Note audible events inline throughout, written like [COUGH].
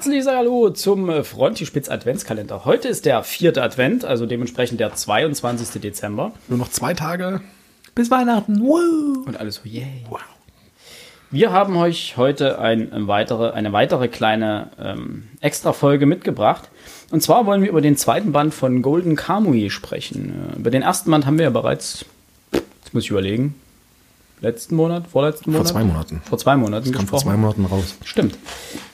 Herzliches Hallo zum äh, Frontispitz Adventskalender. Heute ist der vierte Advent, also dementsprechend der 22. Dezember. Nur noch zwei Tage. Bis Weihnachten. Wow. Und alles so, yay. Wow. Wir haben euch heute ein, ein weitere, eine weitere kleine ähm, Extra-Folge mitgebracht. Und zwar wollen wir über den zweiten Band von Golden Kamui sprechen. Äh, über den ersten Band haben wir ja bereits, jetzt muss ich überlegen, letzten Monat, vorletzten Monat? Vor zwei Monaten. Vor zwei Monaten das kam vor zwei Monaten raus. Stimmt.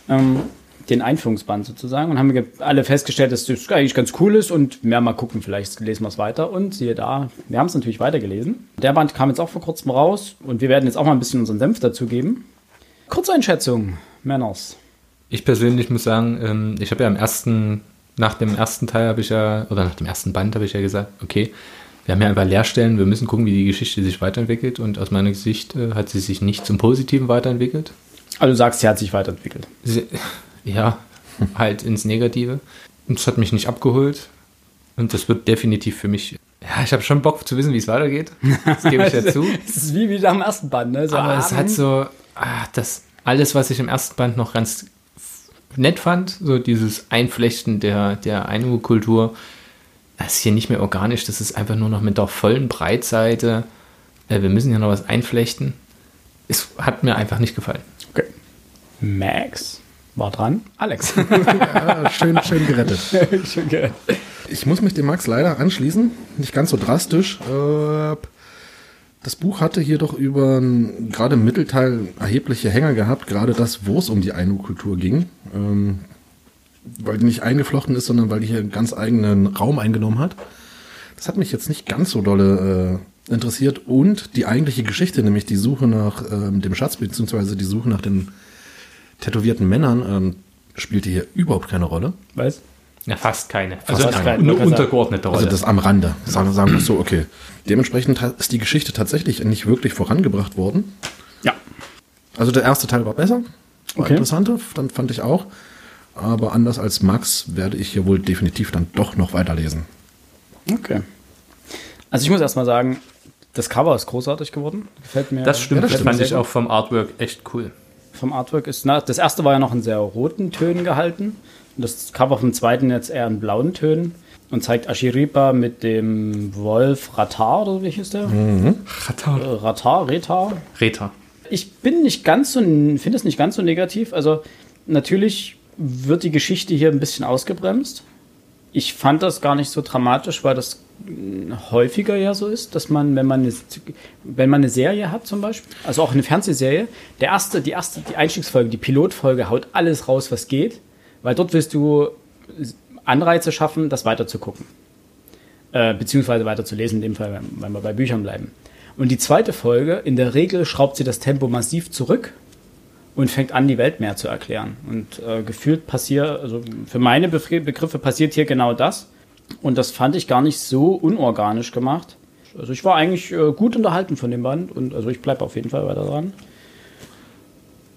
Ähm, den Einführungsband sozusagen und haben alle festgestellt, dass das eigentlich ganz cool ist und mehr mal gucken, vielleicht lesen wir es weiter. Und siehe da, wir haben es natürlich weitergelesen. Der Band kam jetzt auch vor kurzem raus und wir werden jetzt auch mal ein bisschen unseren Senf dazu geben. Kurzeinschätzung, Männers. Ich persönlich muss sagen, ähm, ich habe ja am ersten, nach dem ersten Teil habe ich ja, oder nach dem ersten Band habe ich ja gesagt, okay, wir haben ja einfach Leerstellen, wir müssen gucken, wie die Geschichte sich weiterentwickelt und aus meiner Sicht äh, hat sie sich nicht zum Positiven weiterentwickelt. Also du sagst, sie hat sich weiterentwickelt. Sie, ja, [LAUGHS] halt ins Negative. Und das hat mich nicht abgeholt. Und das wird definitiv für mich. Ja, ich habe schon Bock zu wissen, wie es weitergeht. Das gebe ich dazu. [LAUGHS] es ist wie, wie am ersten Band, ne? So Aber es hat so, ah, das alles, was ich im ersten Band noch ganz nett fand, so dieses Einflechten der, der Ainu-Kultur, das ist hier nicht mehr organisch, das ist einfach nur noch mit der vollen Breitseite. Äh, wir müssen hier noch was einflechten. Es hat mir einfach nicht gefallen. Okay. Max war dran. Alex. [LAUGHS] ja, schön, schön gerettet. [LAUGHS] schön gerettet. Ich muss mich dem Max leider anschließen. Nicht ganz so drastisch. Äh, das Buch hatte hier doch über gerade im Mittelteil erhebliche Hänger gehabt, gerade das, wo es um die Ainu-Kultur ging. Ähm, weil die nicht eingeflochten ist, sondern weil die hier einen ganz eigenen Raum eingenommen hat. Das hat mich jetzt nicht ganz so dolle äh, interessiert. Und die eigentliche Geschichte, nämlich die Suche nach ähm, dem Schatz, beziehungsweise die Suche nach den tätowierten Männern ähm, spielte hier überhaupt keine Rolle. Was? Ja, fast keine. Fast also keine. eine untergeordnete Rolle. Also das am Rande. Sagen, sagen wir so, okay. Dementsprechend ist die Geschichte tatsächlich nicht wirklich vorangebracht worden. Ja. Also der erste Teil war besser. War okay. interessanter, dann fand ich auch. Aber anders als Max werde ich hier wohl definitiv dann doch noch weiterlesen. Okay. Also ich muss erstmal sagen, das Cover ist großartig geworden. Gefällt mir. Das stimmt, ja, das, das fand ich auch vom Artwork echt cool vom Artwork ist. Na, das erste war ja noch in sehr roten Tönen gehalten. Und das Cover vom zweiten jetzt eher in blauen Tönen. Und zeigt Ashiripa mit dem Wolf Ratar, oder wie hieß der? Mhm. Ratar. Äh, Ratar, Retar. Retar. Ich bin nicht ganz so, finde es nicht ganz so negativ. Also, natürlich wird die Geschichte hier ein bisschen ausgebremst. Ich fand das gar nicht so dramatisch, weil das häufiger ja so ist, dass man, wenn man eine, wenn man eine Serie hat zum Beispiel, also auch eine Fernsehserie, der erste, die erste, die Einstiegsfolge, die Pilotfolge haut alles raus, was geht, weil dort willst du Anreize schaffen, das weiter zu gucken. Äh, beziehungsweise weiter zu lesen, in dem Fall, wenn wir bei Büchern bleiben. Und die zweite Folge, in der Regel schraubt sie das Tempo massiv zurück und fängt an, die Welt mehr zu erklären. Und äh, gefühlt passiert, also für meine Begriffe passiert hier genau das und das fand ich gar nicht so unorganisch gemacht. Also ich war eigentlich äh, gut unterhalten von dem Band und also ich bleibe auf jeden Fall weiter dran.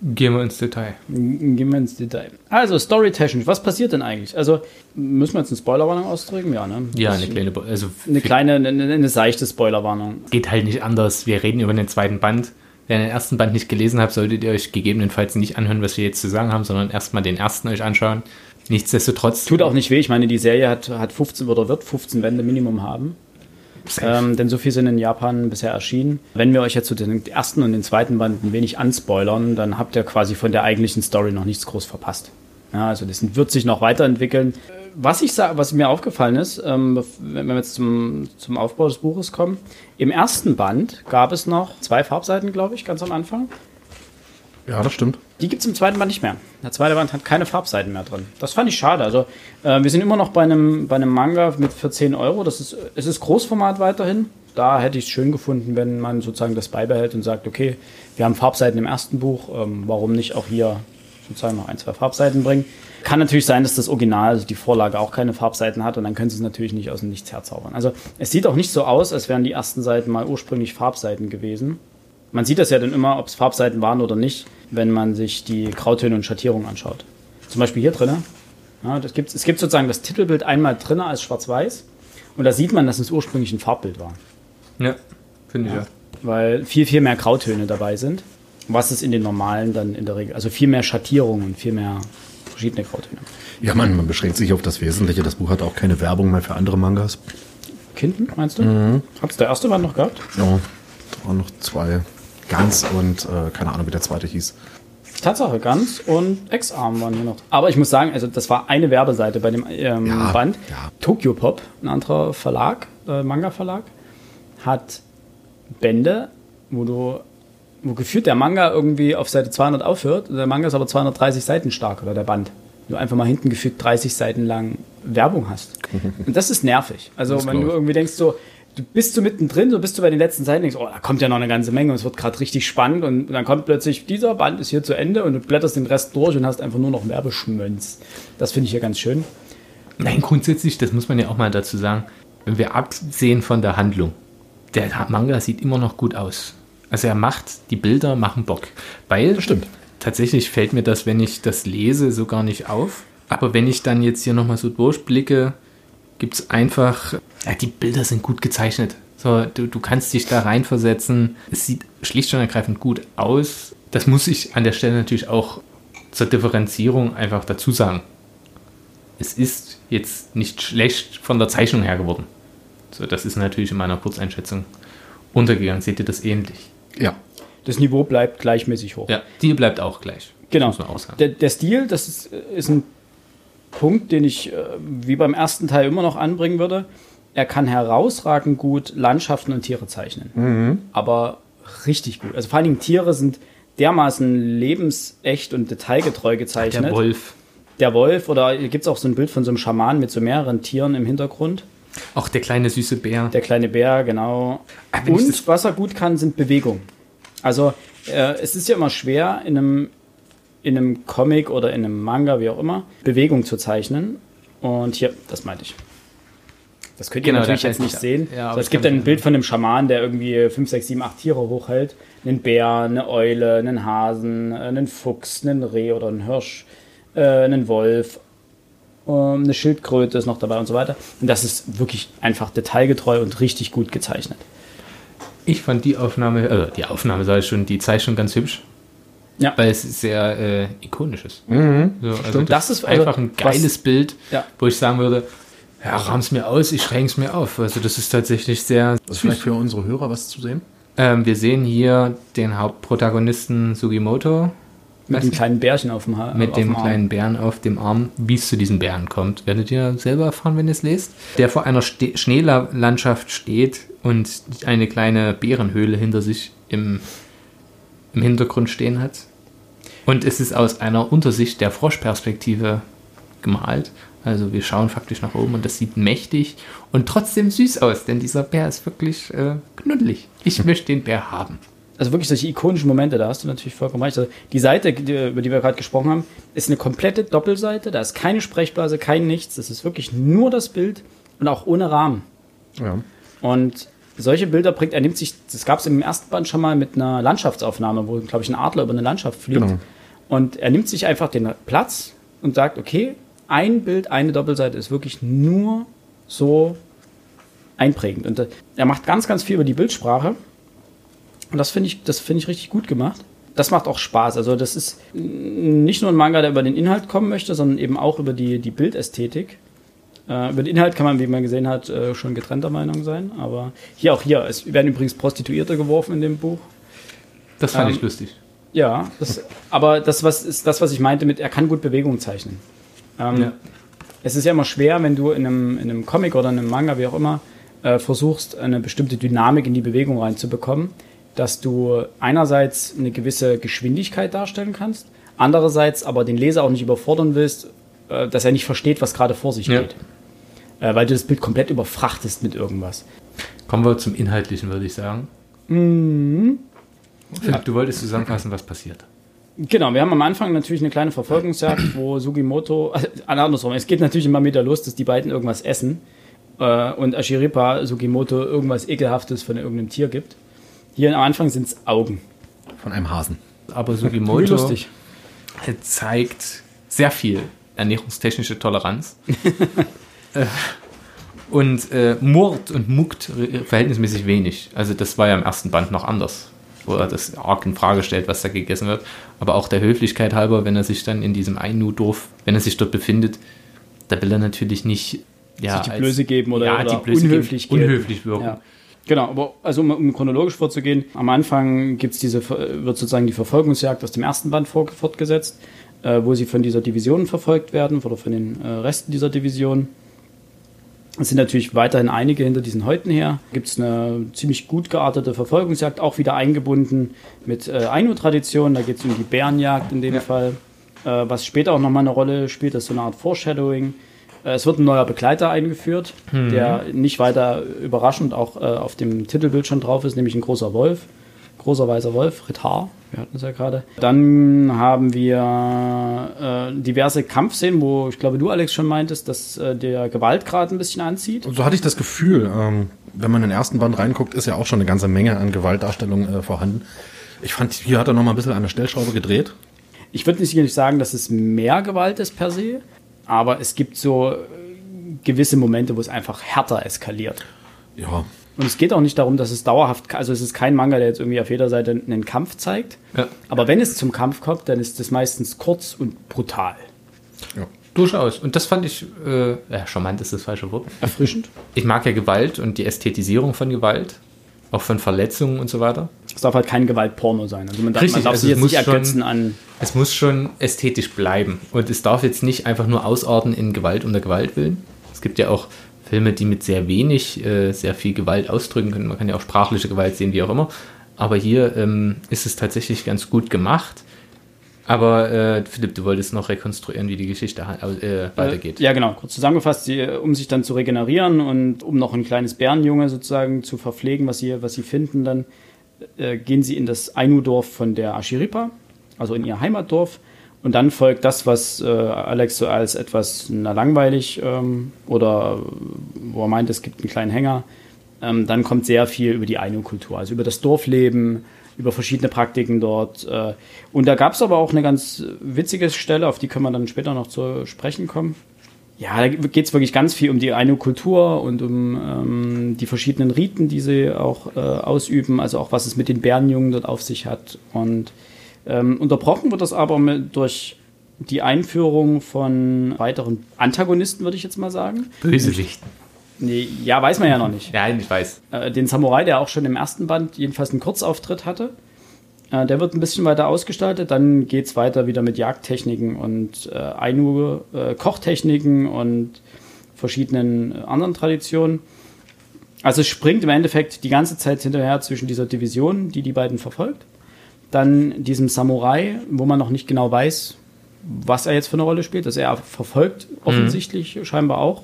Gehen wir ins Detail. Gehen wir ins Detail. Also, storytechnisch, was passiert denn eigentlich? Also, müssen wir jetzt eine Spoilerwarnung ausdrücken? Ja, ne? Ja, eine kleine, also eine kleine, eine, eine seichte Spoilerwarnung. Geht halt nicht anders. Wir reden über den zweiten Band. Wer den ersten Band nicht gelesen hat, solltet ihr euch gegebenenfalls nicht anhören, was wir jetzt zu sagen haben, sondern erstmal den ersten euch anschauen. Nichtsdestotrotz. Tut auch nicht weh. Ich meine, die Serie hat, hat 15 oder wird 15 Wände Minimum haben. Ähm, denn so viel sind in Japan bisher erschienen. Wenn wir euch jetzt zu den ersten und den zweiten Band ein wenig anspoilern, dann habt ihr quasi von der eigentlichen Story noch nichts groß verpasst. Ja, also das wird sich noch weiterentwickeln. Was ich sage, was mir aufgefallen ist, ähm, wenn wir jetzt zum, zum Aufbau des Buches kommen, im ersten Band gab es noch zwei Farbseiten, glaube ich, ganz am Anfang. Ja, das stimmt. Die gibt es im zweiten Band nicht mehr. Der zweite Band hat keine Farbseiten mehr drin. Das fand ich schade. Also, äh, wir sind immer noch bei einem, bei einem Manga mit für 10 Euro. Das ist, es ist Großformat weiterhin. Da hätte ich es schön gefunden, wenn man sozusagen das beibehält und sagt, okay, wir haben Farbseiten im ersten Buch, ähm, warum nicht auch hier sozusagen noch ein, zwei Farbseiten bringen. Kann natürlich sein, dass das Original, also die Vorlage, auch keine Farbseiten hat und dann können sie es natürlich nicht aus dem Nichts herzaubern. Also es sieht auch nicht so aus, als wären die ersten Seiten mal ursprünglich Farbseiten gewesen. Man sieht das ja dann immer, ob es Farbseiten waren oder nicht, wenn man sich die Grautöne und Schattierungen anschaut. Zum Beispiel hier drin. Ja, das gibt, es gibt sozusagen das Titelbild einmal drin als schwarz-weiß und da sieht man, dass es ursprünglich ein Farbbild war. Ja, finde ich ja. Weil viel, viel mehr Grautöne dabei sind, was es in den normalen dann in der Regel, also viel mehr Schattierungen, viel mehr verschiedene Grautöne. Ja, man, man beschränkt sich auf das Wesentliche. Das Buch hat auch keine Werbung mehr für andere Mangas. Kinden, meinst du? Mhm. Hat es der erste Band noch gehabt? Ja, da waren noch zwei. Ganz und äh, keine Ahnung, wie der zweite hieß. Tatsache, Ganz und Ex-Arm waren hier noch. Aber ich muss sagen, also das war eine Werbeseite bei dem ähm, Ja, Band. ja. Tokyo Pop, ein anderer Verlag, äh, Manga-Verlag, hat Bände, wo du, wo gefühlt der Manga irgendwie auf Seite 200 aufhört. Der Manga ist aber 230 Seiten stark oder der Band. Du einfach mal hinten gefühlt 30 Seiten lang Werbung hast. [LAUGHS] Und das ist nervig. Also Das wenn du irgendwie denkst so, du bist so mittendrin, so bist du bei den letzten Seiten, denkst, oh, da kommt ja noch eine ganze Menge und es wird gerade richtig spannend und dann kommt plötzlich, dieser Band ist hier zu Ende und du blätterst den Rest durch und hast einfach nur noch Werbeschmönz. Das finde ich hier ganz schön. Nein, grundsätzlich, das muss man ja auch mal dazu sagen, wenn wir absehen von der Handlung, der Manga sieht immer noch gut aus. Also er macht, die Bilder machen Bock. Weil, Das stimmt. tatsächlich fällt mir das, wenn ich das lese, so gar nicht auf. Aber wenn ich dann jetzt hier nochmal so durchblicke, gibt es einfach, ja, die Bilder sind gut gezeichnet. So, du, du kannst dich da reinversetzen. Es sieht schlicht und ergreifend gut aus. Das muss ich an der Stelle natürlich auch zur Differenzierung einfach dazu sagen. Es ist jetzt nicht schlecht von der Zeichnung her geworden. So, das ist natürlich in meiner Kurzeinschätzung untergegangen. Seht ihr das ähnlich? Ja. Das Niveau bleibt gleichmäßig hoch. Ja, die bleibt auch gleich. Genau. Der, der Stil, das ist, ist ein Punkt, den ich äh, wie beim ersten Teil immer noch anbringen würde. Er kann herausragend gut Landschaften und Tiere zeichnen. Aber richtig gut. Also vor allen Dingen Tiere sind dermaßen lebensecht und detailgetreu gezeichnet. Der Wolf. Der Wolf oder gibt es auch so ein Bild von so einem Schaman mit so mehreren Tieren im Hintergrund. Auch der kleine süße Bär. Der kleine Bär, genau. Ah, wenn ich Und was er gut kann, sind Bewegung. Also äh, es ist ja immer schwer, in einem, in einem Comic oder in einem Manga, wie auch immer, Bewegung zu zeichnen. Und hier, das meinte ich. Das könnt ihr Genau, natürlich jetzt nicht ich- sehen. ja, so, es gibt kann- ein Bild von einem Schaman, der irgendwie 5, 6, 7, 8 Tiere hochhält. Einen Bär, eine Eule, einen Hasen, einen Fuchs, einen Reh oder einen Hirsch, äh, einen Wolf, eine Schildkröte ist noch dabei und so weiter. Und das ist wirklich einfach detailgetreu und richtig gut gezeichnet. Ich fand die Aufnahme, also die Aufnahme sage ich schon, die Zeichnung ganz hübsch. Ja. Weil es sehr äh, ikonisch ist. So, also Das das ist ist einfach also ein geiles Bild, Ja. wo ich sagen würde, ja, rahm's mir aus, ich schränk's mir auf. Also das ist tatsächlich sehr. Das ist vielleicht für unsere Hörer was zu sehen. Ähm, wir sehen hier den Hauptprotagonisten Sugimoto Mit dem kleinen Bärchen auf dem Haar. mit dem Arm. kleinen Bären auf dem Arm. Wie es zu diesem Bären kommt, werdet ihr selber erfahren, wenn ihr es lest. Der vor einer Ste Schneelandschaft steht und eine kleine Bärenhöhle hinter sich im, im Hintergrund stehen hat. Und es ist aus einer Untersicht der Froschperspektive gemalt. Also wir schauen faktisch nach oben und das sieht mächtig und trotzdem süß aus, denn dieser Bär ist wirklich äh, knuddelig. Ich [LAUGHS] möchte den Bär haben. Also wirklich solche ikonischen Momente, da hast du natürlich vollkommen recht. Also die Seite, über die wir gerade gesprochen haben, ist eine komplette Doppelseite. Da ist keine Sprechblase, kein nichts. Das ist wirklich nur das Bild und auch ohne Rahmen. Ja. Und solche Bilder bringt, er nimmt sich, das gab es im ersten Band schon mal mit einer Landschaftsaufnahme, wo, glaube ich, ein Adler über eine Landschaft fliegt. Genau. Und er nimmt sich einfach den Platz und sagt, okay, ein Bild, eine Doppelseite ist wirklich nur so einprägend. Und äh, er macht ganz, ganz viel über die Bildsprache. Und das finde ich, das finde ich richtig gut gemacht. Das macht auch Spaß. Also das ist nicht nur ein Manga, der über den Inhalt kommen möchte, sondern eben auch über die, die Bildästhetik. Äh, über den Inhalt kann man, wie man gesehen hat, äh, schon getrennter Meinung sein. Aber hier auch hier. Es werden übrigens Prostituierte geworfen in dem Buch. Das fand Ähm, ich lustig. Ja, das, aber das was, ist das, was ich meinte mit, er kann gut Bewegung zeichnen. Ähm, Ja. Es ist ja immer schwer, wenn du in einem, in einem Comic oder in einem Manga, wie auch immer, äh, versuchst, eine bestimmte Dynamik in die Bewegung reinzubekommen, dass du einerseits eine gewisse Geschwindigkeit darstellen kannst, andererseits aber den Leser auch nicht überfordern willst, äh, dass er nicht versteht, was gerade vor sich Ja. geht. Äh, weil du das Bild komplett überfrachtest mit irgendwas. Kommen wir zum Inhaltlichen, würde ich sagen. Mhm. Philipp, du wolltest zusammenfassen, was passiert. Genau, wir haben am Anfang natürlich eine kleine Verfolgungsjagd, wo Sugimoto, [LAUGHS] also andersrum, es geht natürlich immer wieder los, dass die beiden irgendwas essen äh, und Ashiripa Sugimoto irgendwas Ekelhaftes von irgendeinem Tier gibt. Hier am Anfang sind es Augen. Von einem Hasen. Aber Wie Sugimoto lustig. zeigt sehr viel ernährungstechnische Toleranz. [LAUGHS] Äh, und äh, murrt und muckt verhältnismäßig wenig. Also das war ja im ersten Band noch anders. wo er das arg in Frage stellt, was da gegessen wird. Aber auch der Höflichkeit halber, wenn er sich dann in diesem Ainu-Dorf, wenn er sich dort befindet, da will er natürlich nicht ja, sich die als, Blöße geben oder, ja, oder Blöße unhöflich, geben, unhöflich wirken. Ja. Genau, aber also um, um chronologisch vorzugehen, am Anfang gibt's diese, wird sozusagen die Verfolgungsjagd aus dem ersten Band fortgesetzt, äh, wo sie von dieser Division verfolgt werden oder von den äh, Resten dieser Division. Es sind natürlich weiterhin einige hinter diesen Häuten her. Gibt es eine ziemlich gut geartete Verfolgungsjagd, auch wieder eingebunden mit äh, Ainu-Tradition. Da geht es um die Bärenjagd in dem ja. Fall, äh, was später auch nochmal eine Rolle spielt. Das ist so eine Art Foreshadowing. Äh, es wird ein neuer Begleiter eingeführt, mhm. der nicht weiter überraschend auch äh, auf dem Titelbild schon drauf ist, nämlich ein großer Wolf. Großer weißer Wolf, Ritar, wir hatten es ja gerade. Dann haben wir äh, diverse Kampfszenen, wo ich glaube, du, Alex, schon meintest, dass äh, der Gewaltgrad ein bisschen anzieht. So hatte ich das Gefühl. Ähm, wenn man in den ersten Band reinguckt, ist ja auch schon eine ganze Menge an Gewaltdarstellung äh, vorhanden. Ich fand, hier hat er noch mal ein bisschen an der Stellschraube gedreht. Ich würde nicht sagen, dass es mehr Gewalt ist per se aber es gibt so äh, gewisse Momente, wo es einfach härter eskaliert. Ja. Und es geht auch nicht darum, dass es dauerhaft, also es ist kein Manga, der jetzt irgendwie auf jeder Seite einen Kampf zeigt. Ja. Aber wenn es zum Kampf kommt, dann ist es meistens kurz und brutal. Ja. Durchaus. Und das fand ich, äh, ja, charmant ist das falsche Wort. Erfrischend. Ich mag ja Gewalt und die Ästhetisierung von Gewalt auch von Verletzungen und so weiter. Es darf halt kein Gewaltporno sein. Also man darf, Richtig, man darf also sich jetzt nicht ergötzen an. Es muss schon ästhetisch bleiben. Und es darf jetzt nicht einfach nur ausarten in Gewalt unter Gewalt willen. Es gibt ja auch Filme, die mit sehr wenig äh, sehr viel Gewalt ausdrücken können. Man kann ja auch sprachliche Gewalt sehen, wie auch immer. Aber hier ähm, ist es tatsächlich ganz gut gemacht. Aber äh, Philipp, du wolltest noch rekonstruieren, wie die Geschichte äh, weitergeht. Ja, genau. Kurz zusammengefasst, sie, um sich dann zu regenerieren und um noch ein kleines Bärenjunge sozusagen zu verpflegen, was sie, was sie finden, dann äh, gehen sie in das Ainu-Dorf von der Ashiripa, also in ihr Heimatdorf. Und dann folgt das, was äh, Alex so als etwas na, langweilig ähm, oder wo er meint, es gibt einen kleinen Hänger. Ähm, dann kommt sehr viel über die Ainu-Kultur, also über das Dorfleben, über verschiedene Praktiken dort. Äh, und da gab es aber auch eine ganz witzige Stelle, auf die können wir dann später noch zu sprechen kommen. Ja, da geht es wirklich ganz viel um die eine Kultur und um ähm, die verschiedenen Riten, die sie auch äh, ausüben, also auch was es mit den Bärenjungen dort auf sich hat. Und ähm, unterbrochen wird das aber mit, durch die Einführung von weiteren Antagonisten, würde ich jetzt mal sagen. Bösewichten. Nee, ja, weiß man ja noch nicht. Nein, ich weiß. Äh, den Samurai, der auch schon im ersten Band jedenfalls einen Kurzauftritt hatte. Äh, der wird ein bisschen weiter ausgestaltet. Dann geht es weiter wieder mit Jagdtechniken und äh, Ainu äh, Kochtechniken und verschiedenen äh, anderen Traditionen. Also es springt im Endeffekt die ganze Zeit hinterher zwischen dieser Division, die die beiden verfolgt, dann diesem Samurai, wo man noch nicht genau weiß, was er jetzt für eine Rolle spielt. Also er verfolgt mhm. offensichtlich mhm. scheinbar auch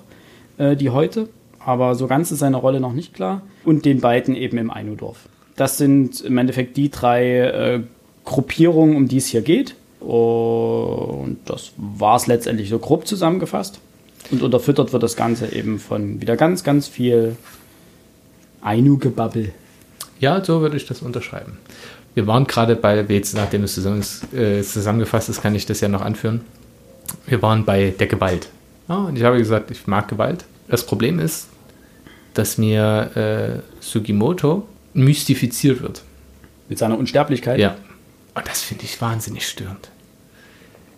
äh, die heute aber so ganz ist seine Rolle noch nicht klar. Und den beiden eben im Einudorf. Das sind im Endeffekt die drei äh, Gruppierungen, um die es hier geht. Und das war es letztendlich so grob zusammengefasst. Und unterfüttert wird das Ganze eben von wieder ganz, ganz viel Ainu-Gebabbel. Ja, so würde ich das unterschreiben. Wir waren gerade bei, jetzt nachdem es äh, zusammengefasst ist, kann ich das ja noch anführen. Wir waren bei der Gewalt. Ja, und ich habe gesagt, ich mag Gewalt. Das Problem ist, dass mir äh, Sugimoto mystifiziert wird. Mit seiner Unsterblichkeit? Ja. Und das finde ich wahnsinnig störend.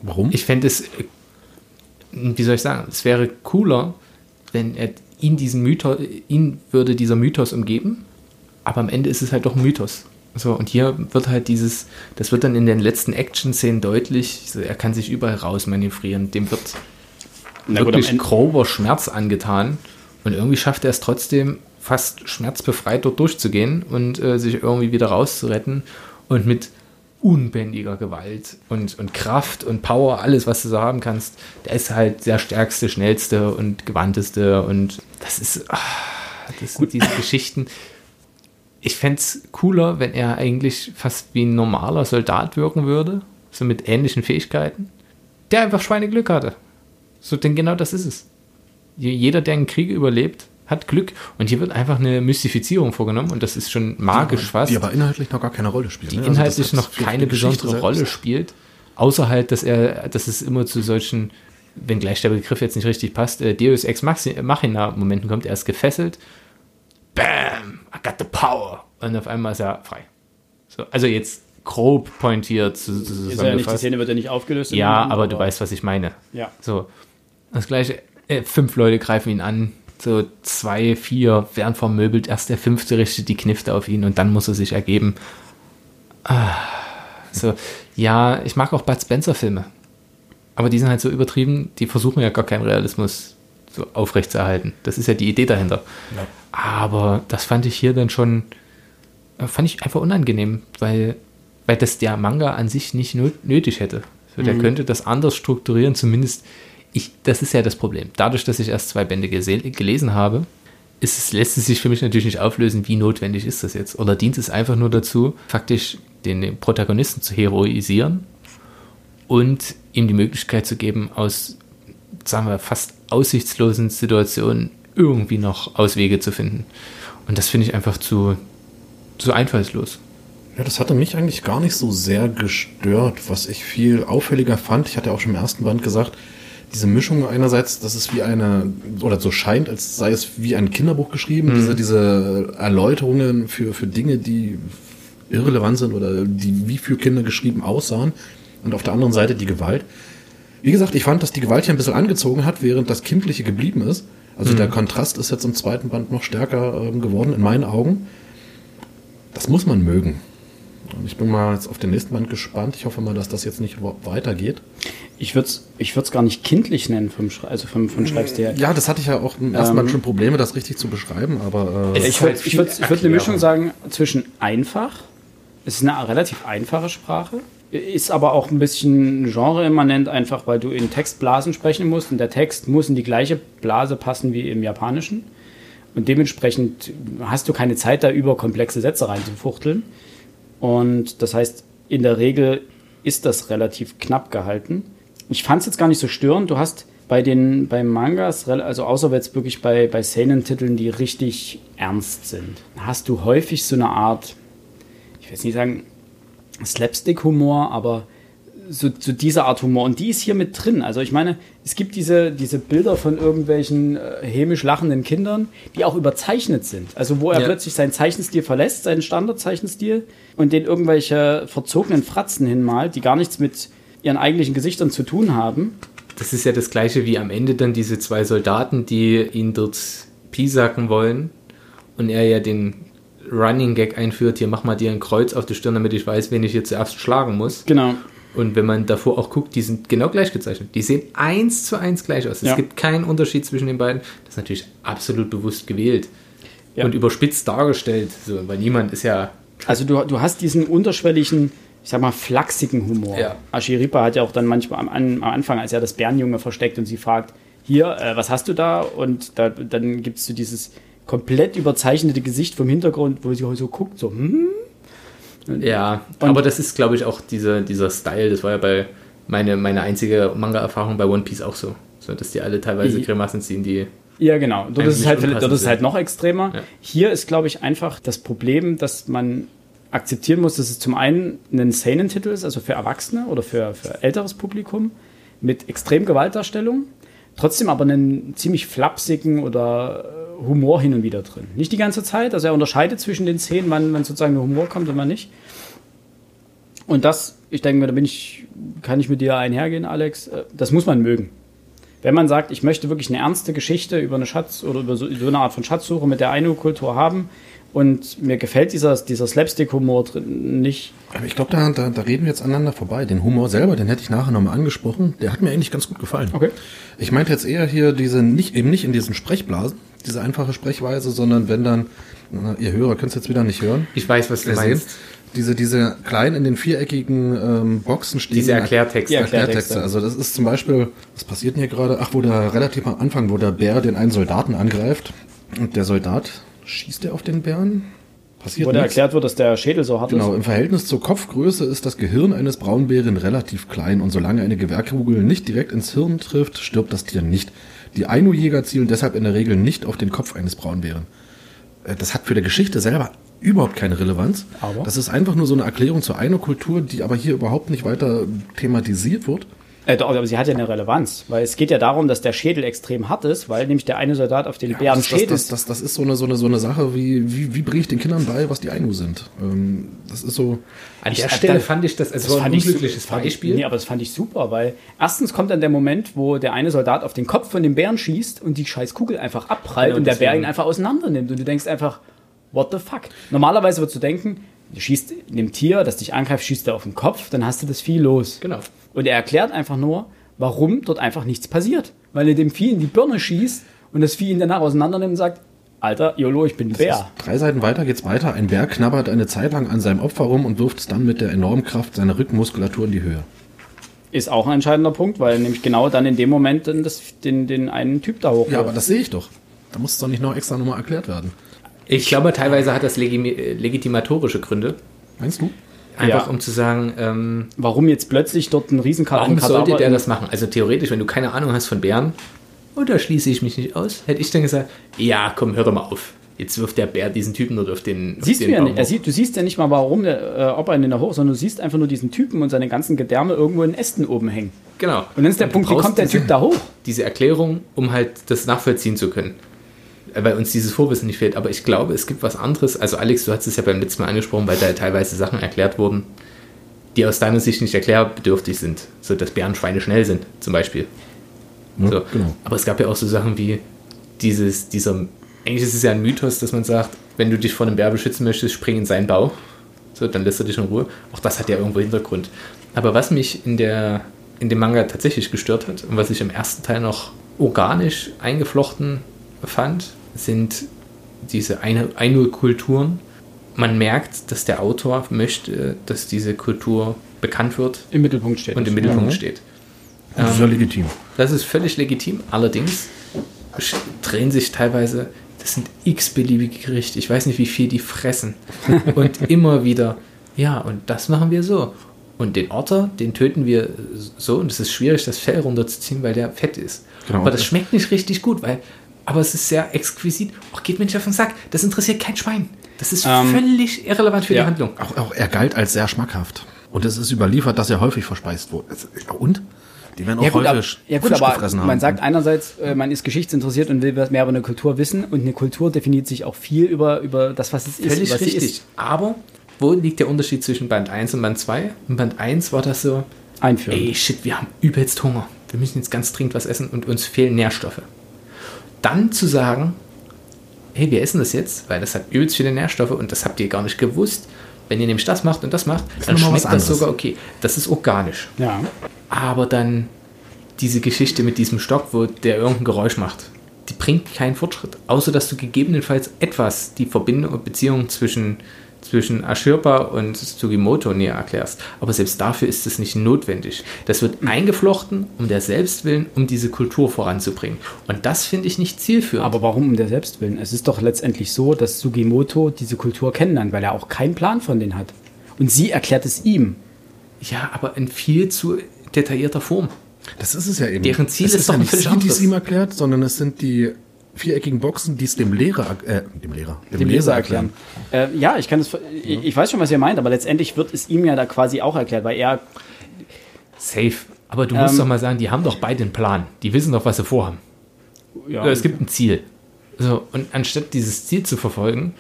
Warum? Ich fände es, wie soll ich sagen, es wäre cooler, wenn er ihn diesen Mythos, ihn würde dieser Mythos umgeben, aber am Ende ist es halt doch ein Mythos. So, und hier wird halt dieses, das wird dann in den letzten Action-Szenen deutlich, so, er kann sich überall rausmanövrieren, dem wird Na wirklich gut, grober Schmerz angetan. Und irgendwie schafft er es trotzdem, fast schmerzbefreit dort durchzugehen und äh, sich irgendwie wieder rauszuretten. Und mit unbändiger Gewalt und, und Kraft und Power, alles, was du so haben kannst, der ist halt der stärkste, schnellste und gewandteste. Und das ist, ach, das sind diese Geschichten. Ich fände es cooler, wenn er eigentlich fast wie ein normaler Soldat wirken würde, so mit ähnlichen Fähigkeiten, der einfach Schweineglück hatte. So, denn genau das ist es jeder, der einen Krieg überlebt, hat Glück. Und hier wird einfach eine Mystifizierung vorgenommen und das ist schon magisch die, fast. Die aber inhaltlich noch gar keine Rolle spielt. Die ne? Also inhaltlich also noch keine besondere Rolle spielt. Außer halt, dass er, dass es immer zu solchen, wenn gleich der Begriff jetzt nicht richtig passt, äh, Deus Ex Machina Momenten kommt. Er ist gefesselt. Bam! I got the power! Und auf einmal ist er frei. So, also jetzt grob pointiert. Zu, zu ist ja nicht, die Szene wird ja nicht aufgelöst. Ja, aber, aber, du weißt, was ich meine. Ja. So, das gleiche, äh, fünf Leute greifen ihn an, so zwei, vier werden vermöbelt, erst der fünfte richtet die Knifte auf ihn und dann muss er sich ergeben. Ah, so, ja, ich mag auch Bud Spencer Filme. Aber die sind halt so übertrieben, die versuchen ja gar keinen Realismus so aufrechtzuerhalten. Das ist ja die Idee dahinter. Ja. Aber das fand ich hier dann schon, äh, fand ich einfach unangenehm, weil, weil das der Manga an sich nicht nötig hätte. So, der mhm. könnte das anders strukturieren, zumindest ich, das ist ja das Problem. Dadurch, dass ich erst zwei Bände gelesen habe, es, lässt es sich für mich natürlich nicht auflösen, wie notwendig ist das jetzt. Oder dient es einfach nur dazu, faktisch den Protagonisten zu heroisieren und ihm die Möglichkeit zu geben, aus, sagen wir, fast aussichtslosen Situationen irgendwie noch Auswege zu finden. Und das finde ich einfach zu, zu einfallslos. Ja, das hatte mich eigentlich gar nicht so sehr gestört. Was ich viel auffälliger fand, ich hatte auch schon im ersten Band gesagt, diese Mischung einerseits, dass es wie eine, oder so scheint, als sei es wie ein Kinderbuch geschrieben, mhm. diese, diese Erläuterungen für, für Dinge, die irrelevant sind oder die wie für Kinder geschrieben aussahen. Und auf der anderen Seite die Gewalt. Wie gesagt, ich fand, dass die Gewalt hier ein bisschen angezogen hat, während das Kindliche geblieben ist. Also mhm. der Kontrast ist jetzt im zweiten Band noch stärker äh, geworden, in meinen Augen. Das muss man mögen. Ich bin mal jetzt auf den nächsten Band gespannt. Ich hoffe mal, dass das jetzt nicht weitergeht. Ich würde es ich gar nicht kindlich nennen vom Schre also vom, vom Schreibstil. Ja, das hatte ich ja auch im ersten Band ähm, schon Probleme, das richtig zu beschreiben, aber. Äh, ich würde ich würd, würd eine Mischung sagen zwischen einfach, es ist eine relativ einfache Sprache, ist aber auch ein bisschen genreimmanent, einfach weil du in Textblasen sprechen musst und der Text muss in die gleiche Blase passen wie im Japanischen. Und dementsprechend hast du keine Zeit, da über komplexe Sätze reinzufuchteln. Und das heißt, in der Regel ist das relativ knapp gehalten. Ich fand es jetzt gar nicht so störend. Du hast bei den bei Mangas, also außer jetzt wirklich bei, bei Seinen-Titeln, die richtig ernst sind, hast du häufig so eine Art, ich will nicht sagen Slapstick-Humor, aber so, so dieser Art Humor. Und die ist hier mit drin. Also ich meine, es gibt diese, diese Bilder von irgendwelchen äh, hämisch lachenden Kindern, die auch überzeichnet sind. Also wo er ja. plötzlich seinen Zeichenstil verlässt, seinen Standardzeichenstil, und den irgendwelche verzogenen Fratzen hinmalt, die gar nichts mit ihren eigentlichen Gesichtern zu tun haben. Das ist ja das gleiche wie am Ende dann diese zwei Soldaten, die ihn dort piesacken wollen und er ja den Running Gag einführt, hier mach mal dir ein Kreuz auf die Stirn, damit ich weiß, wen ich hier zuerst schlagen muss. Genau. Und wenn man davor auch guckt, die sind genau gleich gezeichnet. Die sehen eins zu eins gleich aus. Es ja. gibt keinen Unterschied zwischen den beiden. Das ist natürlich absolut bewusst gewählt ja. und überspitzt dargestellt. So, weil niemand ist ja. Also du, du hast diesen unterschwelligen, ich sag mal, flachsigen Humor. Ja. Ashiripa hat ja auch dann manchmal am, am Anfang, als er das Bärenjunge versteckt und sie fragt, hier, äh, was hast du da? Und da, dann gibt es so dieses komplett überzeichnete Gesicht vom Hintergrund, wo sie so guckt, so, hm? Ja, und aber das ist, glaube ich, auch dieser, dieser Style. Das war ja bei meine, meine einzige Manga-Erfahrung bei One Piece auch so. so. Dass die alle teilweise Grimassen ziehen, die. Ja, genau. Dort ist es halt, dort ist halt noch extremer. Ja. Hier ist, glaube ich, einfach das Problem, dass man akzeptieren muss, dass es zum einen ein Seinen-Titel ist, also für Erwachsene oder für, für älteres Publikum, mit extrem Gewaltdarstellung, trotzdem aber einen ziemlich flapsigen oder Humor hin und wieder drin. Nicht die ganze Zeit, also er unterscheidet zwischen den Szenen, wann, wann sozusagen der Humor kommt und wann nicht. Und das, ich denke mir, da bin ich, kann ich mit dir einhergehen, Alex, äh, das muss man mögen. Wenn man sagt, ich möchte wirklich eine ernste Geschichte über eine Schatz oder über so, so eine Art von Schatzsuche mit der Ainu-Kultur haben, und mir gefällt dieser, dieser Slapstick-Humor nicht. Aber ich glaube, da, da, da, reden wir jetzt aneinander vorbei. Den Humor selber, den hätte ich nachher nochmal angesprochen. Der hat mir eigentlich ganz gut gefallen. Okay. Ich meinte jetzt eher hier diese, nicht, eben nicht in diesen Sprechblasen, diese einfache Sprechweise, sondern wenn dann, na, ihr Hörer könnt es jetzt wieder nicht hören. Ich weiß, was du meinst. Diese, diese kleinen in den viereckigen ähm, Boxen stehen. Diese Erklärtexte. Ja, Erklärtexte. Also das ist zum Beispiel, was passiert denn hier gerade? Ach, wo der relativ am Anfang, wo der Bär den einen Soldaten angreift und der Soldat schießt er auf den Bären? Passiert Wo da erklärt wird, dass der Schädel so hart genau, ist. Genau, im Verhältnis zur Kopfgröße ist das Gehirn eines Braunbären relativ klein und solange eine Gewehrkugel nicht direkt ins Hirn trifft, stirbt das Tier nicht. Die Ainu-Jäger zielen deshalb in der Regel nicht auf den Kopf eines Braunbären. Äh, das hat für die Geschichte selber überhaupt keine Relevanz. Aber? Das ist einfach nur so eine Erklärung zur Ainu-Kultur, die aber hier überhaupt nicht weiter thematisiert wird. Äh, doch, aber sie hat ja eine Relevanz, weil es geht ja darum, dass der Schädel extrem hart ist, weil nämlich der eine Soldat auf den Ja, Bären das, das, Schädel. das, das, das ist so eine, so eine, so eine Sache, wie, wie, wie bringe ich den Kindern bei, was die Ainu sind. Ähm, das ist so, An der Stelle fand ich das, es Das war ein fand ich unglückliches ich- Beispiel. Nee, aber das fand ich super, weil erstens kommt dann der Moment, wo der eine Soldat auf den Kopf von dem Bären schießt und die scheiß Kugel einfach abprallt Genau, und der Bär ihn einfach auseinander nimmt und du denkst einfach, what the fuck? Normalerweise würdest du denken, du schießt dem Tier, das dich angreift, schießt er auf den Kopf, dann hast du das Vieh los. Genau. Und er erklärt einfach nur, warum dort einfach nichts passiert. Weil er dem Vieh in die Birne schießt und das Vieh ihn danach auseinander nimmt und sagt, Alter, YOLO, ich bin ein Bär. Drei Seiten weiter geht's weiter. Ein Bär knabbert eine Zeit lang an seinem Opfer rum und wirft es dann mit der enormen Kraft seiner Rückenmuskulatur in die Höhe. Ist auch ein entscheidender Punkt, weil nämlich genau dann in dem Moment dann das, den, den einen Typ da hoch. Ja, aber das sehe ich doch. Da muss es doch nicht noch extra nochmal erklärt werden. Ich glaube, teilweise hat das legimi- äh, legitimatorische Gründe. Meinst du? Einfach Ja. um zu sagen, ähm, Warum jetzt plötzlich dort ein Riesenkadaver warum sollte der das machen? Also theoretisch, wenn du keine Ahnung hast von Bären, und da schließe ich mich nicht aus, hätte ich dann gesagt, ja, komm, hör doch mal auf. Jetzt wirft der Bär diesen Typen nur auf den. Siehst auf du den ja Baum nicht, er sieht, du siehst ja nicht mal, warum der, äh, ob er ihn da hoch, sondern du siehst einfach nur diesen Typen und seine ganzen Gedärme irgendwo in Ästen oben hängen. Genau. Und dann ist der du Punkt, wie kommt der diese- Typ da hoch? diese Erklärung, um halt das nachvollziehen zu können. Äh, Weil uns dieses Vorwissen nicht fehlt. Aber ich glaube, es gibt was anderes. Also Alex, du hast es ja beim letzten Mal angesprochen, weil da teilweise Sachen erklärt wurden, die aus deiner Sicht nicht erklärbedürftig sind. So, dass Bärenschweine schnell sind, zum Beispiel. Ja, So. genau. Aber es gab ja auch so Sachen wie dieses, dieser, eigentlich ist es ja ein Mythos, dass man sagt, wenn du dich vor einem Bär beschützen möchtest, spring in seinen Bau. So, dann lässt er dich in Ruhe. Auch das hat ja irgendwo Hintergrund. Aber was mich in, der, in dem Manga tatsächlich gestört hat und was ich im ersten Teil noch organisch eingeflochten fand, sind diese Ein- Ainu-Kulturen. Man merkt, dass der Autor möchte, dass diese Kultur bekannt wird Im Mittelpunkt steht. und im. Mittelpunkt Mhm. steht. Das ist ja legitim. Das ist völlig legitim. Allerdings drehen sich teilweise, das sind x-beliebige Gerichte. Ich weiß nicht, wie viel die fressen. [LAUGHS] Und immer wieder, ja, und das machen wir so. Und den Otter, den töten wir so. Und es ist schwierig, das Fell runterzuziehen, weil der fett ist. Genau. Aber das schmeckt nicht richtig gut, weil, aber es ist sehr exquisit. Ach, geht mir nicht auf den Sack. Das interessiert kein Schwein. Das ist Ähm, völlig irrelevant für ja. die Handlung. Auch, auch er galt als sehr schmackhaft. Und es ist überliefert, dass er häufig verspeist wurde. Und? Die werden auch Ja gut, häufig ja, gut aber gefressen man haben. sagt einerseits, äh, man ist geschichtsinteressiert und will mehr über eine Kultur wissen und eine Kultur definiert sich auch viel über, über das, was es ist. Völlig was richtig. ist. Aber wo liegt der Unterschied zwischen Band 1 und Band 2? In Band 1 war das so, Einführen. ey shit, wir haben übelst Hunger. Wir müssen jetzt ganz dringend was essen und uns fehlen Nährstoffe. Dann zu sagen, hey, wir essen das jetzt, weil das hat übelst viele Nährstoffe und das habt ihr gar nicht gewusst. Wenn ihr nämlich das macht und das macht, dann mal was schmeckt das sogar okay. Das ist organisch. Ja. Aber dann diese Geschichte mit diesem Stock, wo der irgendein Geräusch macht, die bringt keinen Fortschritt. Außer, dass du gegebenenfalls etwas die Verbindung und Beziehung zwischen, zwischen Ashirpa und Sugimoto näher erklärst. Aber selbst dafür ist es nicht notwendig. Das wird eingeflochten, um der Selbstwillen, um diese Kultur voranzubringen. Und das finde ich nicht zielführend. Aber warum um der Selbstwillen? Es ist doch letztendlich so, dass Sugimoto diese Kultur kennenlernt, weil er auch keinen Plan von denen hat. Und sie erklärt es ihm. ja, aber in viel zu detaillierter Form. Das ist es ja eben. Deren Ziel es ist doch ja nicht sie, die es ihm erklärt, sondern es sind die viereckigen Boxen, die es dem Lehrer, äh, dem Lehrer, Dem Leser erklären. Äh, ja, ich kann das. Ich, ich weiß schon, was ihr meint, aber letztendlich wird es ihm ja da quasi auch erklärt, weil er. Safe. Aber du musst Ähm, doch mal sagen, die haben doch beide einen Plan. Die wissen doch, was sie vorhaben. Ja, es gibt ein Ziel. So, und anstatt dieses Ziel zu verfolgen,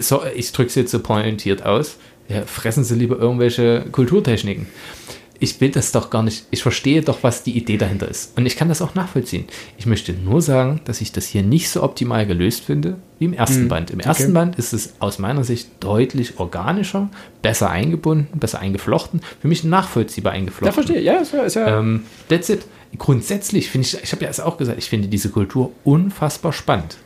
so, ich drücke es jetzt so pointiert aus, ja, fressen sie lieber irgendwelche Kulturtechniken. Ich will das doch gar nicht. Ich verstehe doch, was die Idee dahinter ist. Und ich kann das auch nachvollziehen. Ich möchte nur sagen, dass ich das hier nicht so optimal gelöst finde wie im ersten Band. Im ersten Band ist es aus meiner Sicht deutlich organischer, besser eingebunden, besser eingeflochten. Für mich nachvollziehbar eingeflochten. ja, verstehe. Ja, ist ja. Ist ja Ähm, that's it. Grundsätzlich finde ich, ich habe ja es auch gesagt, ich finde diese Kultur unfassbar spannend.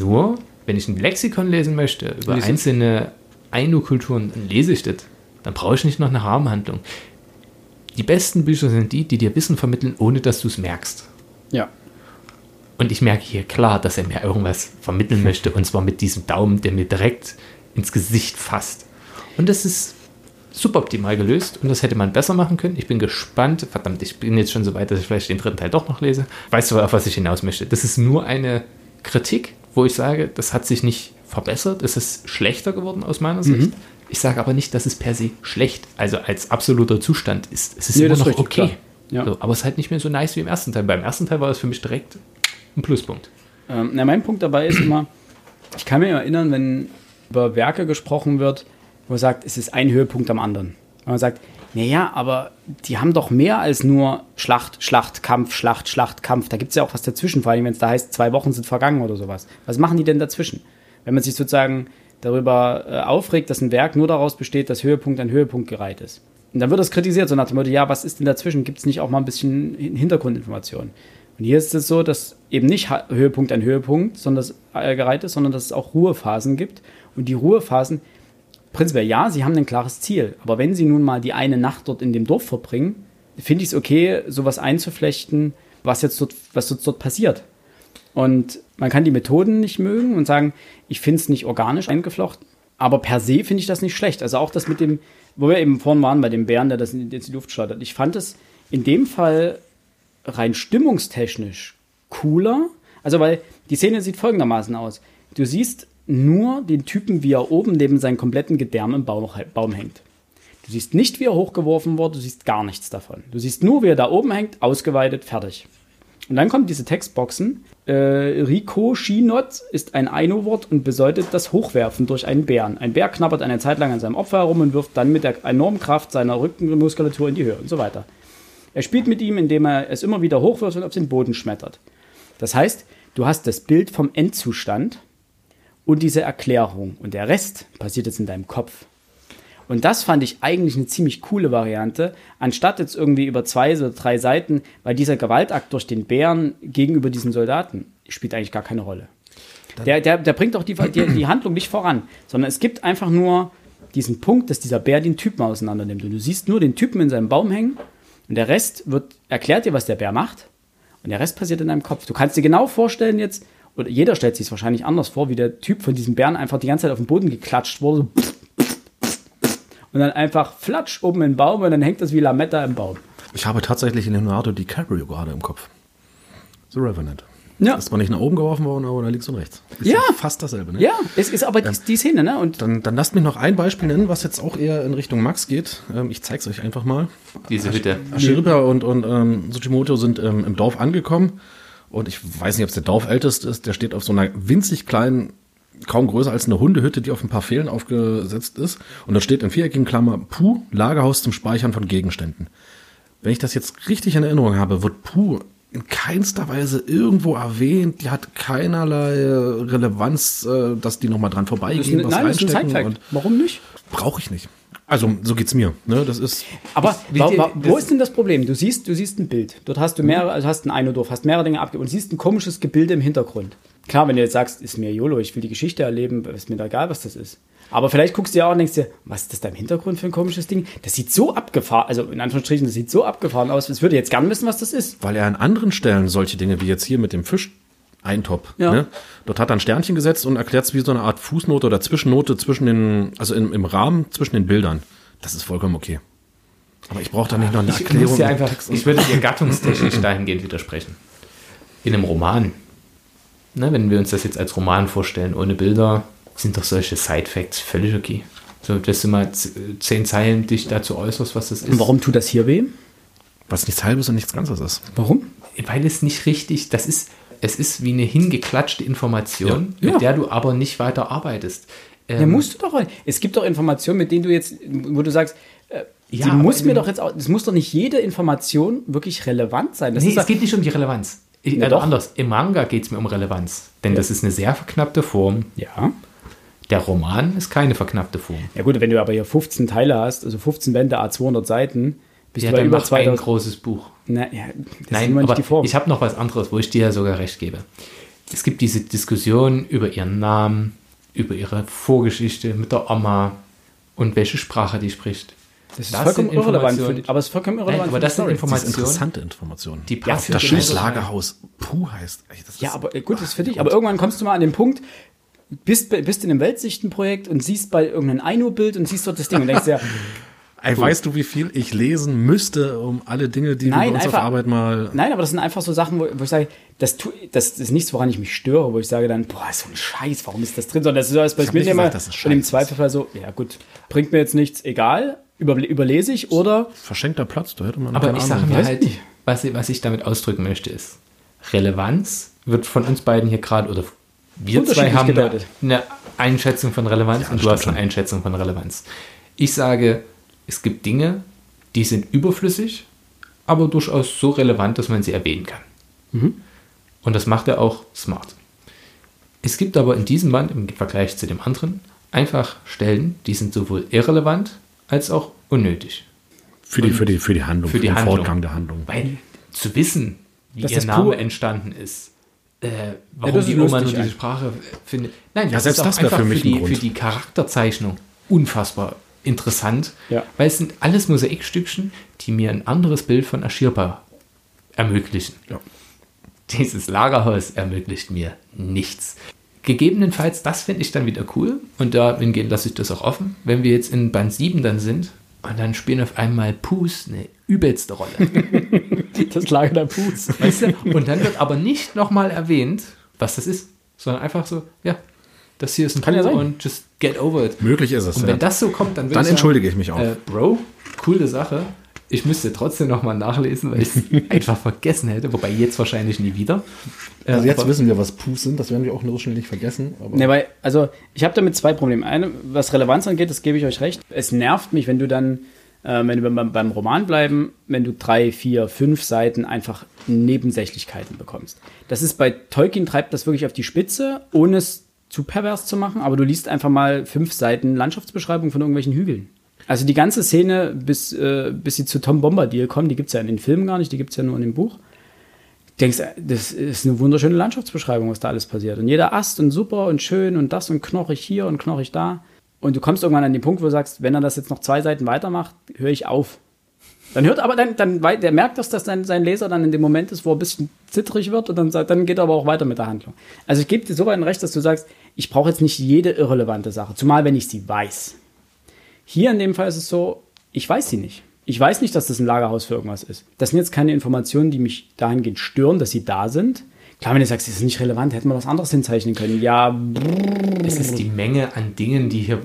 Nur, wenn ich ein Lexikon lesen möchte über Lese- einzelne Ainu-Kulturen, dann lese ich das. Dann brauche ich nicht noch eine Rahmenhandlung. Die besten Bücher sind die, die dir Wissen vermitteln, ohne dass du es merkst. ja. Und ich merke hier klar, dass er mir irgendwas vermitteln [LAUGHS] möchte, und zwar mit diesem Daumen, der mir direkt ins Gesicht fasst. Und das ist suboptimal gelöst und das hätte man besser machen können. Ich bin gespannt. Verdammt, ich bin jetzt schon so weit, dass ich vielleicht den dritten Teil doch noch lese. Weißt du, auf was ich hinaus möchte? Das ist nur eine Kritik, wo ich sage, das hat sich nicht verbessert. Es ist schlechter geworden aus meiner Sicht. Mhm. Ich sage aber nicht, dass es per se schlecht, also als absoluter Zustand ist. Es ist Nee, immer das ist noch richtig, okay. Ja. So, aber es ist halt nicht mehr so nice wie im ersten Teil. Beim ersten Teil war es für mich direkt ein Pluspunkt. Ähm, na, mein Punkt dabei ist immer, ich kann mich erinnern, wenn über Werke gesprochen wird, wo man sagt, es ist ein Höhepunkt am anderen. Und man sagt, naja, aber die haben doch mehr als nur Schlacht, Schlacht, Kampf, Schlacht, Schlacht, Kampf. Da gibt es ja auch was dazwischen, vor allem wenn es da heißt, zwei Wochen sind vergangen oder sowas. Was machen die denn dazwischen? Wenn man sich sozusagen darüber äh, aufregt, dass ein Werk nur daraus besteht, dass Höhepunkt an Höhepunkt gereiht ist. Und dann wird das kritisiert, so nach dem Motto, ja, was ist denn dazwischen? Gibt es nicht auch mal ein bisschen Hintergrundinformationen? Und hier ist es so, dass eben nicht Höhepunkt an Höhepunkt sondern das, äh, gereiht ist, sondern dass es auch Ruhephasen gibt. Und die Ruhephasen, prinzipiell ja, sie haben ein klares Ziel. Aber wenn sie nun mal die eine Nacht dort in dem Dorf verbringen, finde ich es okay, sowas einzuflechten, was jetzt dort, was jetzt dort passiert. Und man kann die Methoden nicht mögen und sagen, ich finde es nicht organisch eingeflochten. Aber per se finde ich das nicht schlecht. Also auch das mit dem, wo wir eben vorhin waren, bei dem Bären, der das in die Luft schleudert. Ich fand es in dem Fall rein stimmungstechnisch cooler. Also, weil die Szene sieht folgendermaßen aus. Du siehst nur den Typen, wie er oben neben seinem kompletten Gedärm im Baum, Baum hängt. Du siehst nicht, wie er hochgeworfen wurde, du siehst gar nichts davon. Du siehst nur, wie er da oben hängt, ausgeweitet, fertig. Und dann kommen diese Textboxen. Äh, Rico Shinot ist ein Aino-Wort und bedeutet das Hochwerfen durch einen Bären. Ein Bär knabbert eine Zeit lang an seinem Opfer herum und wirft dann mit der enormen Kraft seiner Rückenmuskulatur in die Höhe und so weiter. Er spielt mit ihm, indem er es immer wieder hochwirft und auf den Boden schmettert. Das heißt, du hast das Bild vom Endzustand und diese Erklärung. Und der Rest passiert jetzt in deinem Kopf. Und das fand ich eigentlich eine ziemlich coole Variante, anstatt jetzt irgendwie über zwei oder drei Seiten, weil dieser Gewaltakt durch den Bären gegenüber diesen Soldaten spielt eigentlich gar keine Rolle. Der, der, der bringt auch die, die, die Handlung nicht voran, sondern es gibt einfach nur diesen Punkt, dass dieser Bär den Typen auseinandernimmt. Und du siehst nur den Typen in seinem Baum hängen und der Rest wird erklärt dir, was der Bär macht. Und der Rest passiert in deinem Kopf. Du kannst dir genau vorstellen jetzt, oder jeder stellt sich es wahrscheinlich anders vor, wie der Typ von diesem Bären einfach die ganze Zeit auf den Boden geklatscht wurde. So und dann einfach flatsch oben im Baum und dann hängt das wie Lametta im Baum. Ich habe tatsächlich Leonardo DiCaprio gerade im Kopf. The Revenant. Ja. Ist zwar nicht nach oben geworfen worden, aber da links und rechts. Ist ja. Fast dasselbe, ne? Ja, es ist aber ähm, die Szene, ne? Und dann, dann lasst mich noch ein Beispiel nennen, was jetzt auch eher in Richtung Max geht. Ähm, ich zeig's euch einfach mal. Diese Hütte. Ashiriba und, und ähm, Tsuchimoto sind ähm, im Dorf angekommen. Und ich weiß nicht, ob es der Dorfälteste ist. Der steht auf so einer winzig kleinen kaum größer als eine Hundehütte, die auf ein paar Pfählen aufgesetzt ist. Und da steht in viereckigen Klammer Puh, Lagerhaus zum Speichern von Gegenständen. Wenn ich das jetzt richtig in Erinnerung habe, wird Puh in keinster Weise irgendwo erwähnt. Die hat keinerlei Relevanz, äh, dass die nochmal dran vorbeigehen, das ist, was nein, reinstecken. Das ein Warum nicht? Brauche ich nicht. Also so geht's mir. Ne? Das ist. Aber wo, wo ist denn das Problem? Du siehst, du siehst ein Bild. Dort hast du mehrere, also hast ein Einodorf, hast mehrere Dinge abgegeben und siehst ein komisches Gebilde im Hintergrund. Klar, wenn du jetzt sagst, ist mir YOLO, ich will die Geschichte erleben, ist mir da egal, was das ist. Aber vielleicht guckst du ja auch und denkst dir, was ist das da im Hintergrund für ein komisches Ding? Das sieht so abgefahren, also in Anführungsstrichen, das sieht so abgefahren aus, ich würde jetzt gern wissen, was das ist. Weil er an anderen Stellen solche Dinge wie jetzt hier mit dem Fisch eintoppt. Ja. Ne? Dort hat er ein Sternchen gesetzt und erklärt es wie so eine Art Fußnote oder Zwischennote zwischen den, also im, im Rahmen zwischen den Bildern. Das ist vollkommen okay. Aber ich brauche da nicht noch eine ich Erklärung. Einfach, ich würde dir gattungstechnisch dahingehend widersprechen. In einem Roman ne, wenn wir uns das jetzt als Roman vorstellen, ohne Bilder, sind doch solche Side-Facts völlig okay. So, dass du mal zehn Zeilen dich dazu äußerst, was das ist. Und warum tut das hier weh? Was nichts Halbes und nichts Ganzes ist. Warum? Weil es nicht richtig, das ist, es ist wie eine hingeklatschte Information, ja. mit ja. der du aber nicht weiter arbeitest. Ähm, ja, musst du doch. Es gibt doch Informationen, mit denen du jetzt, wo du sagst, äh, ja, die muss mir doch jetzt auch, es muss doch nicht jede Information wirklich relevant sein. Das nee, es geht nicht um die Relevanz. Ich, ja, also anders, im Manga geht es mir um Relevanz. Denn ja. das ist eine sehr verknappte Form. Ja. Der Roman ist keine verknappte Form. Ja gut, wenn du aber hier 15 Teile hast, also 15 Bände, A200 Seiten, bist ja, du bei über 2000... ein großes Buch. Na, ja, Nein, aber ich habe noch was anderes, wo ich dir ja sogar recht gebe. Es gibt diese Diskussion über ihren Namen, über ihre Vorgeschichte mit der Oma und welche Sprache die spricht. Das ist das vollkommen irrelevant für die, aber es ist vollkommen irrelevant Nein, aber das sind Informationen. Das interessante Informationen. Die ja, das scheiß Lagerhaus Puh heißt. ja, aber gut, das ist für dich. Aber irgendwann kommst du mal an den Punkt, bist, bist in einem Weltsichtenprojekt und siehst bei irgendeinem Aino-Bild und siehst dort das Ding und denkst ja, [LAUGHS] Ey, weißt du, wie viel ich lesen müsste, um alle Dinge, die nein, wir uns einfach, auf Arbeit mal. Nein, aber das sind einfach so Sachen, wo, wo ich sage, das, tu, das ist nichts, woran ich mich störe, wo ich sage dann, boah, so ein Scheiß, warum ist das drin? Sondern das ist alles bei mir immer und im Zweifelsfall so, ja gut, bringt mir jetzt nichts, egal, über, überlese ich oder. Verschenkter Platz, da hätte man Aber ich sage mir halt, nicht. was, ich- was ich damit ausdrücken möchte, ist, Relevanz wird von uns beiden hier gerade, oder wir zwei haben eine, gedeutet. eine Einschätzung von Relevanz und du hast eine schon. Einschätzung von Relevanz. Ich sage, es gibt Dinge, die sind überflüssig, aber durchaus so relevant, dass man sie erwähnen kann. Mhm. Und das macht er auch smart. Es gibt aber in diesem Band im Vergleich zu dem anderen einfach Stellen, die sind sowohl irrelevant als auch unnötig. Für die, für die, für die Handlung, Für die den Handlung. Fortgang der Handlung. Weil zu wissen, wie Dass ihr Name entstanden ist, äh, warum ist die Oma nur diese. Sprache findet. Nein, Ja, das selbst ist auch das einfach für für, mich ein die, für die Charakterzeichnung unfassbar interessant, Ja. weil es sind alles Mosaikstückchen, die mir ein anderes Bild von Ashirpa ermöglichen. Ja. Dieses Lagerhaus ermöglicht mir nichts. Gegebenenfalls, das finde ich dann wieder cool und dahingehend lasse ich das auch offen. Wenn wir jetzt in Band 7 dann sind und dann spielen auf einmal Pus eine übelste Rolle. [LAUGHS] Das Lager der Puts. Weißt du? Und dann wird aber nicht nochmal erwähnt, was das ist, sondern einfach so, ja, das hier ist ein Kann ja Tool sein. und just get over it. Möglich ist es. Und ja. wenn das so kommt, dann, würde Dann ich sagen, entschuldige ich mich auch. Äh, Bro, coole Sache. Ich müsste trotzdem nochmal nachlesen, weil ich es [LAUGHS] einfach vergessen hätte, wobei jetzt wahrscheinlich nie wieder. Äh, also jetzt aber- wissen wir, was Pus sind. Das werden wir auch nur so schnell nicht vergessen. Aber Ne, weil, also ich habe damit zwei Probleme. Eine, was Relevanz angeht, das gebe ich euch recht. Es nervt mich, wenn du dann, äh, wenn wir beim, beim Roman bleiben, wenn du drei, vier, fünf Seiten einfach Nebensächlichkeiten bekommst. Das ist bei Tolkien treibt das wirklich auf die Spitze, ohne es zu pervers zu machen, aber du liest einfach mal fünf Seiten Landschaftsbeschreibung von irgendwelchen Hügeln. Also die ganze Szene, bis, äh, bis sie zu Tom Bombadil kommen, die gibt es ja in den Filmen gar nicht, die gibt es ja nur in dem Buch denkst, das ist eine wunderschöne Landschaftsbeschreibung, was da alles passiert. Und jeder Ast und super und schön und das und knochig hier und knochig da. Und du kommst irgendwann an den Punkt, wo du sagst, wenn er das jetzt noch zwei Seiten weitermacht, höre ich auf. Dann hört aber dann, dann der merkt, dass das dann sein Leser dann in dem Moment ist, wo er ein bisschen zittrig wird und dann, dann geht er aber auch weiter mit der Handlung. Also ich gebe dir so weit ein recht, dass du sagst, ich brauche jetzt nicht jede irrelevante Sache, zumal wenn ich sie weiß. Hier in dem Fall ist es so, ich weiß sie nicht. Ich weiß nicht, dass das ein Lagerhaus für irgendwas ist. Das sind jetzt keine Informationen, die mich dahingehend stören, dass sie da sind. Klar, wenn du sagst, das ist nicht relevant, hätten wir was anderes hinzeichnen können. Ja, Es ist die Menge an Dingen, die hier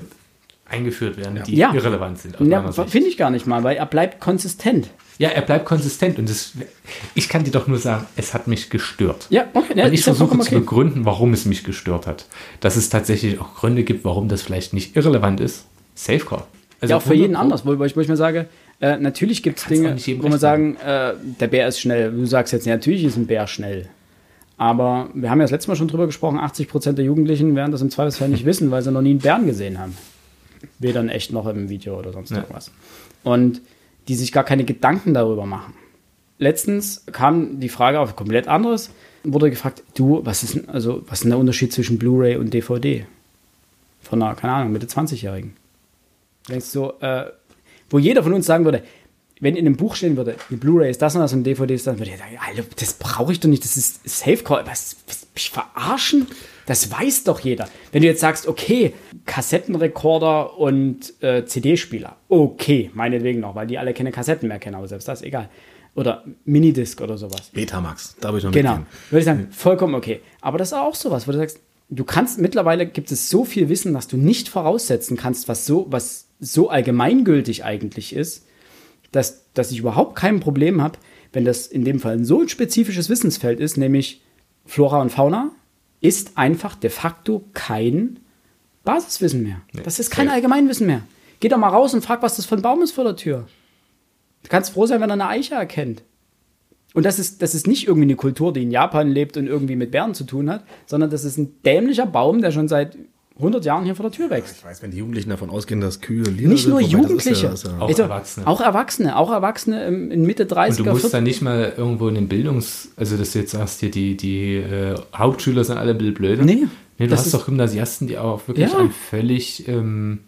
eingeführt werden, die Ja. irrelevant sind. ja finde ich gar nicht mal, weil er bleibt konsistent. Ja, er bleibt konsistent und das, ich kann dir doch nur sagen, es hat mich gestört. Ja, okay. Ja, und ich versuche vollkommen zu okay. begründen, warum es mich gestört hat. Dass es tatsächlich auch Gründe gibt, warum das vielleicht nicht irrelevant ist. Safeguard. Also ja, auch für jeden 100 anders, wo, wo, ich, wo ich mir sage, äh, natürlich gibt es Dinge, wo man sagen, äh, der Bär ist schnell. Du sagst jetzt, ja, natürlich ist ein Bär schnell. Aber wir haben ja das letzte Mal schon drüber gesprochen, 80% der Jugendlichen werden das im Zweifelsfall nicht [LAUGHS] wissen, weil sie noch nie einen Bären gesehen haben. Weder in echt noch im Video oder sonst Ja. irgendwas. Und die sich gar keine Gedanken darüber machen. Letztens kam die Frage auf komplett anderes, wurde gefragt, du, was ist also, was ist denn der Unterschied zwischen Blu-ray und DVD? Von einer, keine Ahnung, Mitte 20-Jährigen. Denkst so, äh, wo jeder von uns sagen würde, wenn in einem Buch stehen würde, die Blu-ray ist das und das und DVD ist das, würde ich sagen, Alter, das brauche ich doch nicht, das ist Safecall. Was, was, mich verarschen? Das weiß doch jeder. Wenn du jetzt sagst, okay, Kassettenrekorder und äh, CD-Spieler, okay, meinetwegen noch, weil die alle keine Kassetten mehr kennen, aber selbst das, egal. Oder Minidisc oder sowas. Betamax, da habe ich noch Genau. mitgehen. Würde ich sagen, vollkommen okay. Aber das ist auch sowas, wo du sagst, du kannst, mittlerweile gibt es so viel Wissen, was du nicht voraussetzen kannst, was so, was so allgemeingültig eigentlich ist, dass, dass ich überhaupt kein Problem habe, wenn das in dem Fall so ein spezifisches Wissensfeld ist, nämlich Flora und Fauna, ist einfach de facto kein Basiswissen mehr. das ist kein safe. Allgemeinwissen mehr. Geh doch mal raus und frag, was das für ein Baum ist vor der Tür. Du kannst froh sein, wenn er eine Eiche erkennt. Und das ist, das ist nicht irgendwie eine Kultur, die in Japan lebt und irgendwie mit Bären zu tun hat, sondern das ist ein dämlicher Baum, der schon seit 100 Jahren hier vor der Tür wächst. Ich weiß, wenn die Jugendlichen davon ausgehen, dass Kühe lila Nicht sind, nur Jugendliche. Ja, ja, Auch Also, Erwachsene. Auch Erwachsene, auch Erwachsene im- in Mitte 30er, Und du musst 40er. da nicht mal irgendwo in den Bildungs-, also dass du jetzt sagst, hier die, die äh, Hauptschüler sind alle ein bisschen blöde. Nee, nee du das hast ist- doch Gymnasiasten, die auch wirklich Ja. an völlig ähm,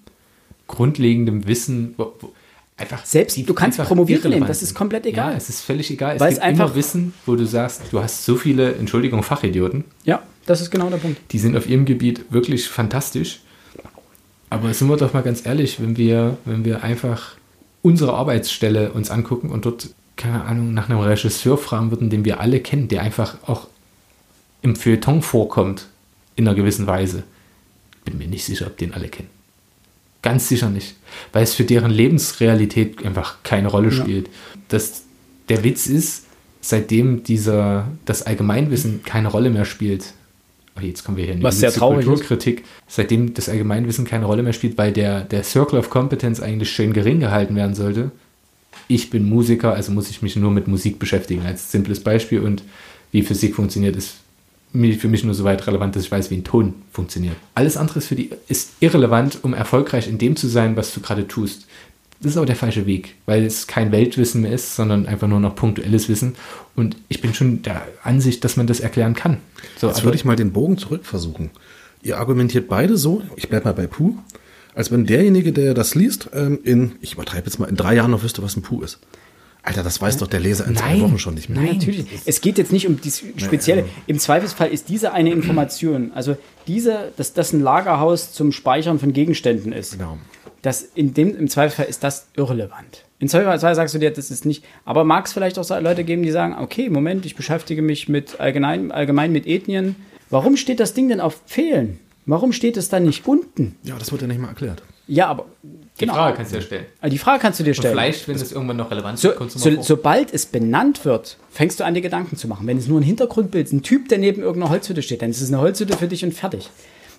grundlegendem Wissen, wo, wo einfach Selbst- du kannst irrelevant nehmen, das ist komplett egal. Ja, es ist völlig egal. Es Weil gibt es einfach- immer Wissen, wo du sagst, du hast so viele, Entschuldigung, Fachidioten, Ja, das ist genau der Punkt. die sind auf ihrem Gebiet wirklich fantastisch. Aber sind wir doch mal ganz ehrlich, wenn wir, wenn wir einfach unsere Arbeitsstelle uns angucken und dort, keine Ahnung, nach einem Regisseur fragen würden, den wir alle kennen, der einfach auch im Feuilleton vorkommt, in einer gewissen Weise, bin mir nicht sicher, ob den alle kennen. Ganz sicher nicht. Weil es für deren Lebensrealität einfach keine Rolle spielt. Ja. Das, der Witz ist, seitdem dieser, das Allgemeinwissen keine Rolle mehr spielt, jetzt kommen wir hier in die Was sehr traurig Kulturkritik, seitdem das Allgemeinwissen keine Rolle mehr spielt, weil der, der Circle of Competence eigentlich schön gering gehalten werden sollte. Ich bin Musiker, also muss ich mich nur mit Musik beschäftigen, als simples Beispiel. Und wie Physik funktioniert, ist für mich nur so weit relevant, dass ich weiß, wie ein Ton funktioniert. Alles andere ist für die ist irrelevant, um erfolgreich in dem zu sein, was du gerade tust. Das ist aber der falsche Weg, weil es kein Weltwissen mehr ist, sondern einfach nur noch punktuelles Wissen. Und ich bin schon der Ansicht, dass man das erklären kann. So, Jetzt würde ich mal den Bogen zurück versuchen. Ihr argumentiert beide so, ich bleibe mal bei Puh, als wenn derjenige, der das liest, ähm, in, ich übertreibe jetzt mal, in drei Jahren noch wüsste, was ein Puh ist. Alter, das weiß doch der Leser in Nein. zwei Wochen schon nicht mehr. Nein, natürlich. Es geht jetzt nicht um die spezielle. Im Zweifelsfall ist diese eine Information, also diese, dass das ein Lagerhaus zum Speichern von Gegenständen ist. Genau. Das in dem, Im Zweifelsfall ist das irrelevant. Im Zweifelsfall sagst du dir, das ist nicht. Aber mag es vielleicht auch Leute geben, die sagen, okay, Moment, ich beschäftige mich mit allgemein, allgemein mit Ethnien. Warum steht das Ding denn auf Fehlen? Warum steht es dann nicht unten? Ja, das wird ja nicht mal erklärt. Ja, aber Genau. Die Frage kannst du dir stellen. Die Frage kannst du dir stellen. Und vielleicht, wenn es irgendwann noch relevant so, wird, so, Sobald es benannt wird, fängst du an, dir Gedanken zu machen. Wenn es nur ein Hintergrundbild ist, ein Typ, der neben irgendeiner Holzhütte steht, dann ist es eine Holzhütte für dich und fertig.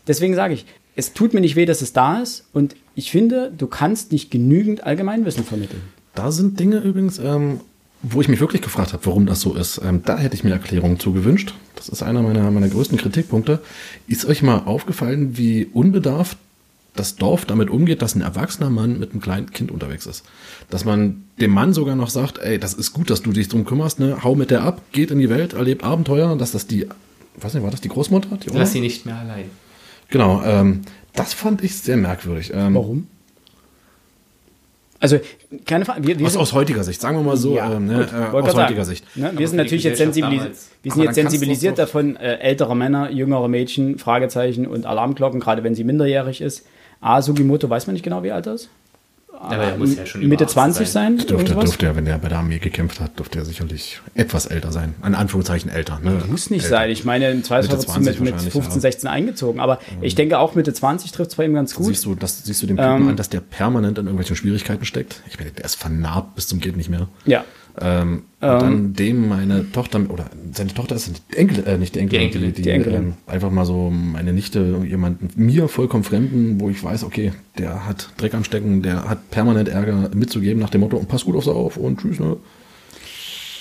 Deswegen sage ich, es tut mir nicht weh, dass es da ist und ich finde, du kannst nicht genügend Allgemeinwissen vermitteln. Da sind Dinge übrigens, ähm, wo ich mich wirklich gefragt habe, warum das so ist. Ähm, da hätte ich mir Erklärungen zu gewünscht. Das ist einer meiner, meiner größten Kritikpunkte. Ist euch mal aufgefallen, wie unbedarft das Dorf damit umgeht, dass ein erwachsener Mann mit einem kleinen Kind unterwegs ist. Dass man dem Mann sogar noch sagt, ey, das ist gut, dass du dich drum kümmerst, ne? Hau mit der ab, geht in die Welt, erlebt Abenteuer, dass das die, weiß nicht, war das die Großmutter? Die Lass sie nicht mehr allein. Genau, ähm, das fand ich sehr merkwürdig. Ähm, Warum? Also, keine Frage. Wir, wir aus, aus, heutiger Sicht, sagen wir mal so, ja, ähm, ne, äh, aus heutiger Sicht. Ne, wir sind natürlich jetzt, sensibilis wir sind jetzt sensibilisiert davon, äh, ältere Männer, jüngere Mädchen, Fragezeichen und Alarmglocken, gerade wenn sie minderjährig ist, A, Sugimoto weiß man nicht genau, wie alt er ist. Aber er muss ja schon Mitte 20 sein. sein dürfte, dürfte er, wenn er bei der Armee gekämpft hat, dürfte er sicherlich etwas älter sein. An Anführungszeichen älter. Ne? Muss nicht älter. sein. Ich meine, im Zweifelsfall wird mit, mit 15, 16 ja. eingezogen. Aber mhm. ich denke auch Mitte 20 trifft es bei ihm ganz gut. Siehst du, das, siehst du dem Typen ähm, an, dass der permanent in irgendwelchen Schwierigkeiten steckt? Ich meine, der ist vernarbt bis zum geht nicht mehr. Ja. Ähm, ähm, dann dem meine Tochter, oder seine Tochter ist die Enkel, äh, nicht die Enkelin, die, Enkelin, die, die Enkelin. Ähm, einfach mal so meine Nichte, jemanden mir vollkommen Fremden, wo ich weiß, okay, der hat Dreck anstecken, der hat permanent Ärger mitzugeben nach dem Motto, und pass gut auf sie auf und tschüss, ne?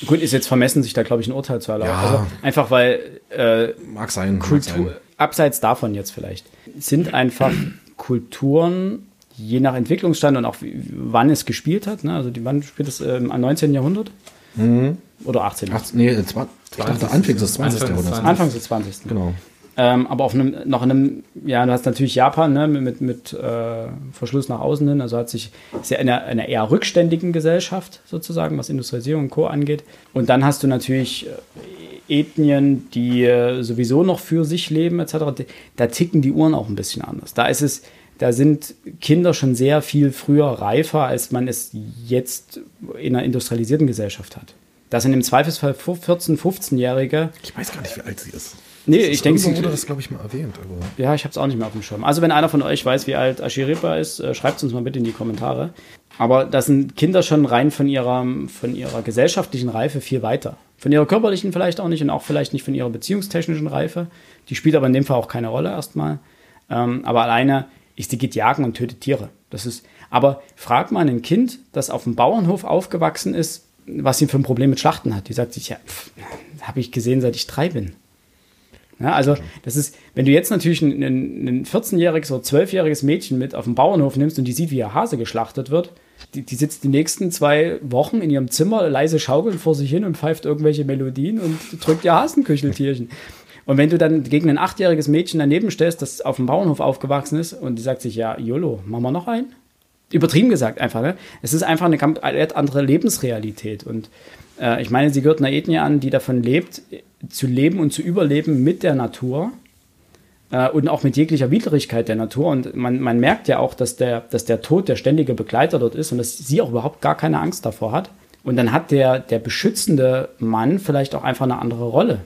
Gut, ist jetzt vermessen, sich da, glaube ich, ein Urteil zu erlauben. Ja, also einfach weil äh, mag sein, Kultur, mag sein. abseits davon jetzt vielleicht, sind einfach Kulturen je nach Entwicklungsstand und auch wie, wann es gespielt hat. Ne? Also die, wann spielt es ähm, am 19. Jahrhundert? Mhm. Oder 18. 18 nee, 20, ich dachte Anfangs des 20. Jahrhunderts. Anfangs des 20. Genau. Ähm, aber auf einem, noch in einem, ja, du hast natürlich Japan ne, mit, mit äh, Verschluss nach außen hin, also hat sich sehr eine, einer eher rückständigen Gesellschaft sozusagen, was Industrialisierung und Co. angeht. Und dann hast du natürlich äh, Ethnien, die äh, sowieso noch für sich leben, etc. Da ticken die Uhren auch ein bisschen anders. Da ist es da sind Kinder schon sehr viel früher reifer, als man es jetzt in einer industrialisierten Gesellschaft hat. Das sind im Zweifelsfall 14-, 15-Jährige. Ich weiß gar nicht, wie alt sie ist. Nee, ich denke, sie wurde das, glaube ich, mal erwähnt. Aber ja, ich habe es auch nicht mehr auf dem Schirm. Also, wenn einer von euch weiß, wie alt Ashiripa ist, äh, schreibt es uns mal bitte in die Kommentare. Aber da sind Kinder schon rein von ihrer, von ihrer gesellschaftlichen Reife viel weiter. Von ihrer körperlichen vielleicht auch nicht und auch vielleicht nicht von ihrer beziehungstechnischen Reife. Die spielt aber in dem Fall auch keine Rolle erstmal. Ähm, aber alleine ist, die geht jagen und tötet Tiere. Das ist, aber frag mal ein Kind, das auf dem Bauernhof aufgewachsen ist, was sie für ein Problem mit Schlachten hat. Die sagt sich, ja, habe ich gesehen, seit ich drei bin. Ja, also das ist, wenn du jetzt natürlich ein, ein 14-jähriges oder 12-jähriges Mädchen mit auf den Bauernhof nimmst und die sieht, wie ihr Hase geschlachtet wird, die, die, sitzt die nächsten zwei Wochen in ihrem Zimmer leise schaukelnd vor sich hin und pfeift irgendwelche Melodien und drückt ihr Hasenkücheltierchen. Und wenn du dann gegen ein achtjähriges Mädchen daneben stellst, das auf dem Bauernhof aufgewachsen ist und die sagt sich, ja, YOLO, machen wir noch einen? Übertrieben gesagt einfach, ne? Es ist einfach eine ganz andere Lebensrealität. Und äh, ich meine, sie gehört einer Ethnie an, die davon lebt, zu leben und zu überleben mit der Natur äh, und auch mit jeglicher Widrigkeit der Natur. Und man, man merkt ja auch, dass der, dass der Tod der ständige Begleiter dort ist und dass sie auch überhaupt gar keine Angst davor hat. Und dann hat der, der beschützende Mann vielleicht auch einfach eine andere Rolle.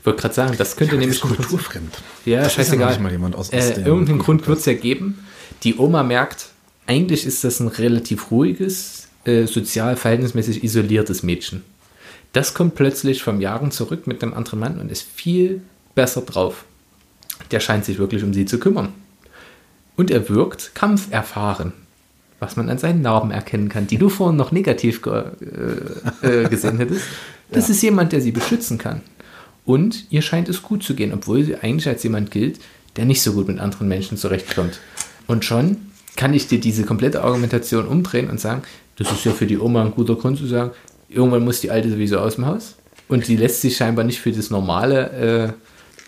Ich wollte gerade sagen, das könnte ja, nämlich. kulturfremd. Ja, das scheißegal. Ja mal jemand aus äh, irgendeinen Grund wird es ja geben. Die Oma merkt, eigentlich ist das ein relativ ruhiges, äh, sozial verhältnismäßig isoliertes Mädchen. Das kommt plötzlich vom Jagen zurück mit einem anderen Mann und ist viel besser drauf. Der scheint sich wirklich um sie zu kümmern. Und er wirkt kampferfahren, was man an seinen Narben erkennen kann, die du vorhin noch negativ ge äh, äh, gesehen hättest. [LAUGHS] Das ja. ist jemand, der sie beschützen kann. Und ihr scheint es gut zu gehen, obwohl sie eigentlich als jemand gilt, der nicht so gut mit anderen Menschen zurechtkommt. Und schon kann ich dir diese komplette Argumentation umdrehen und sagen, das ist ja für die Oma ein guter Grund zu sagen, irgendwann muss die Alte sowieso aus dem Haus. Und sie lässt sich scheinbar nicht für das Normale äh,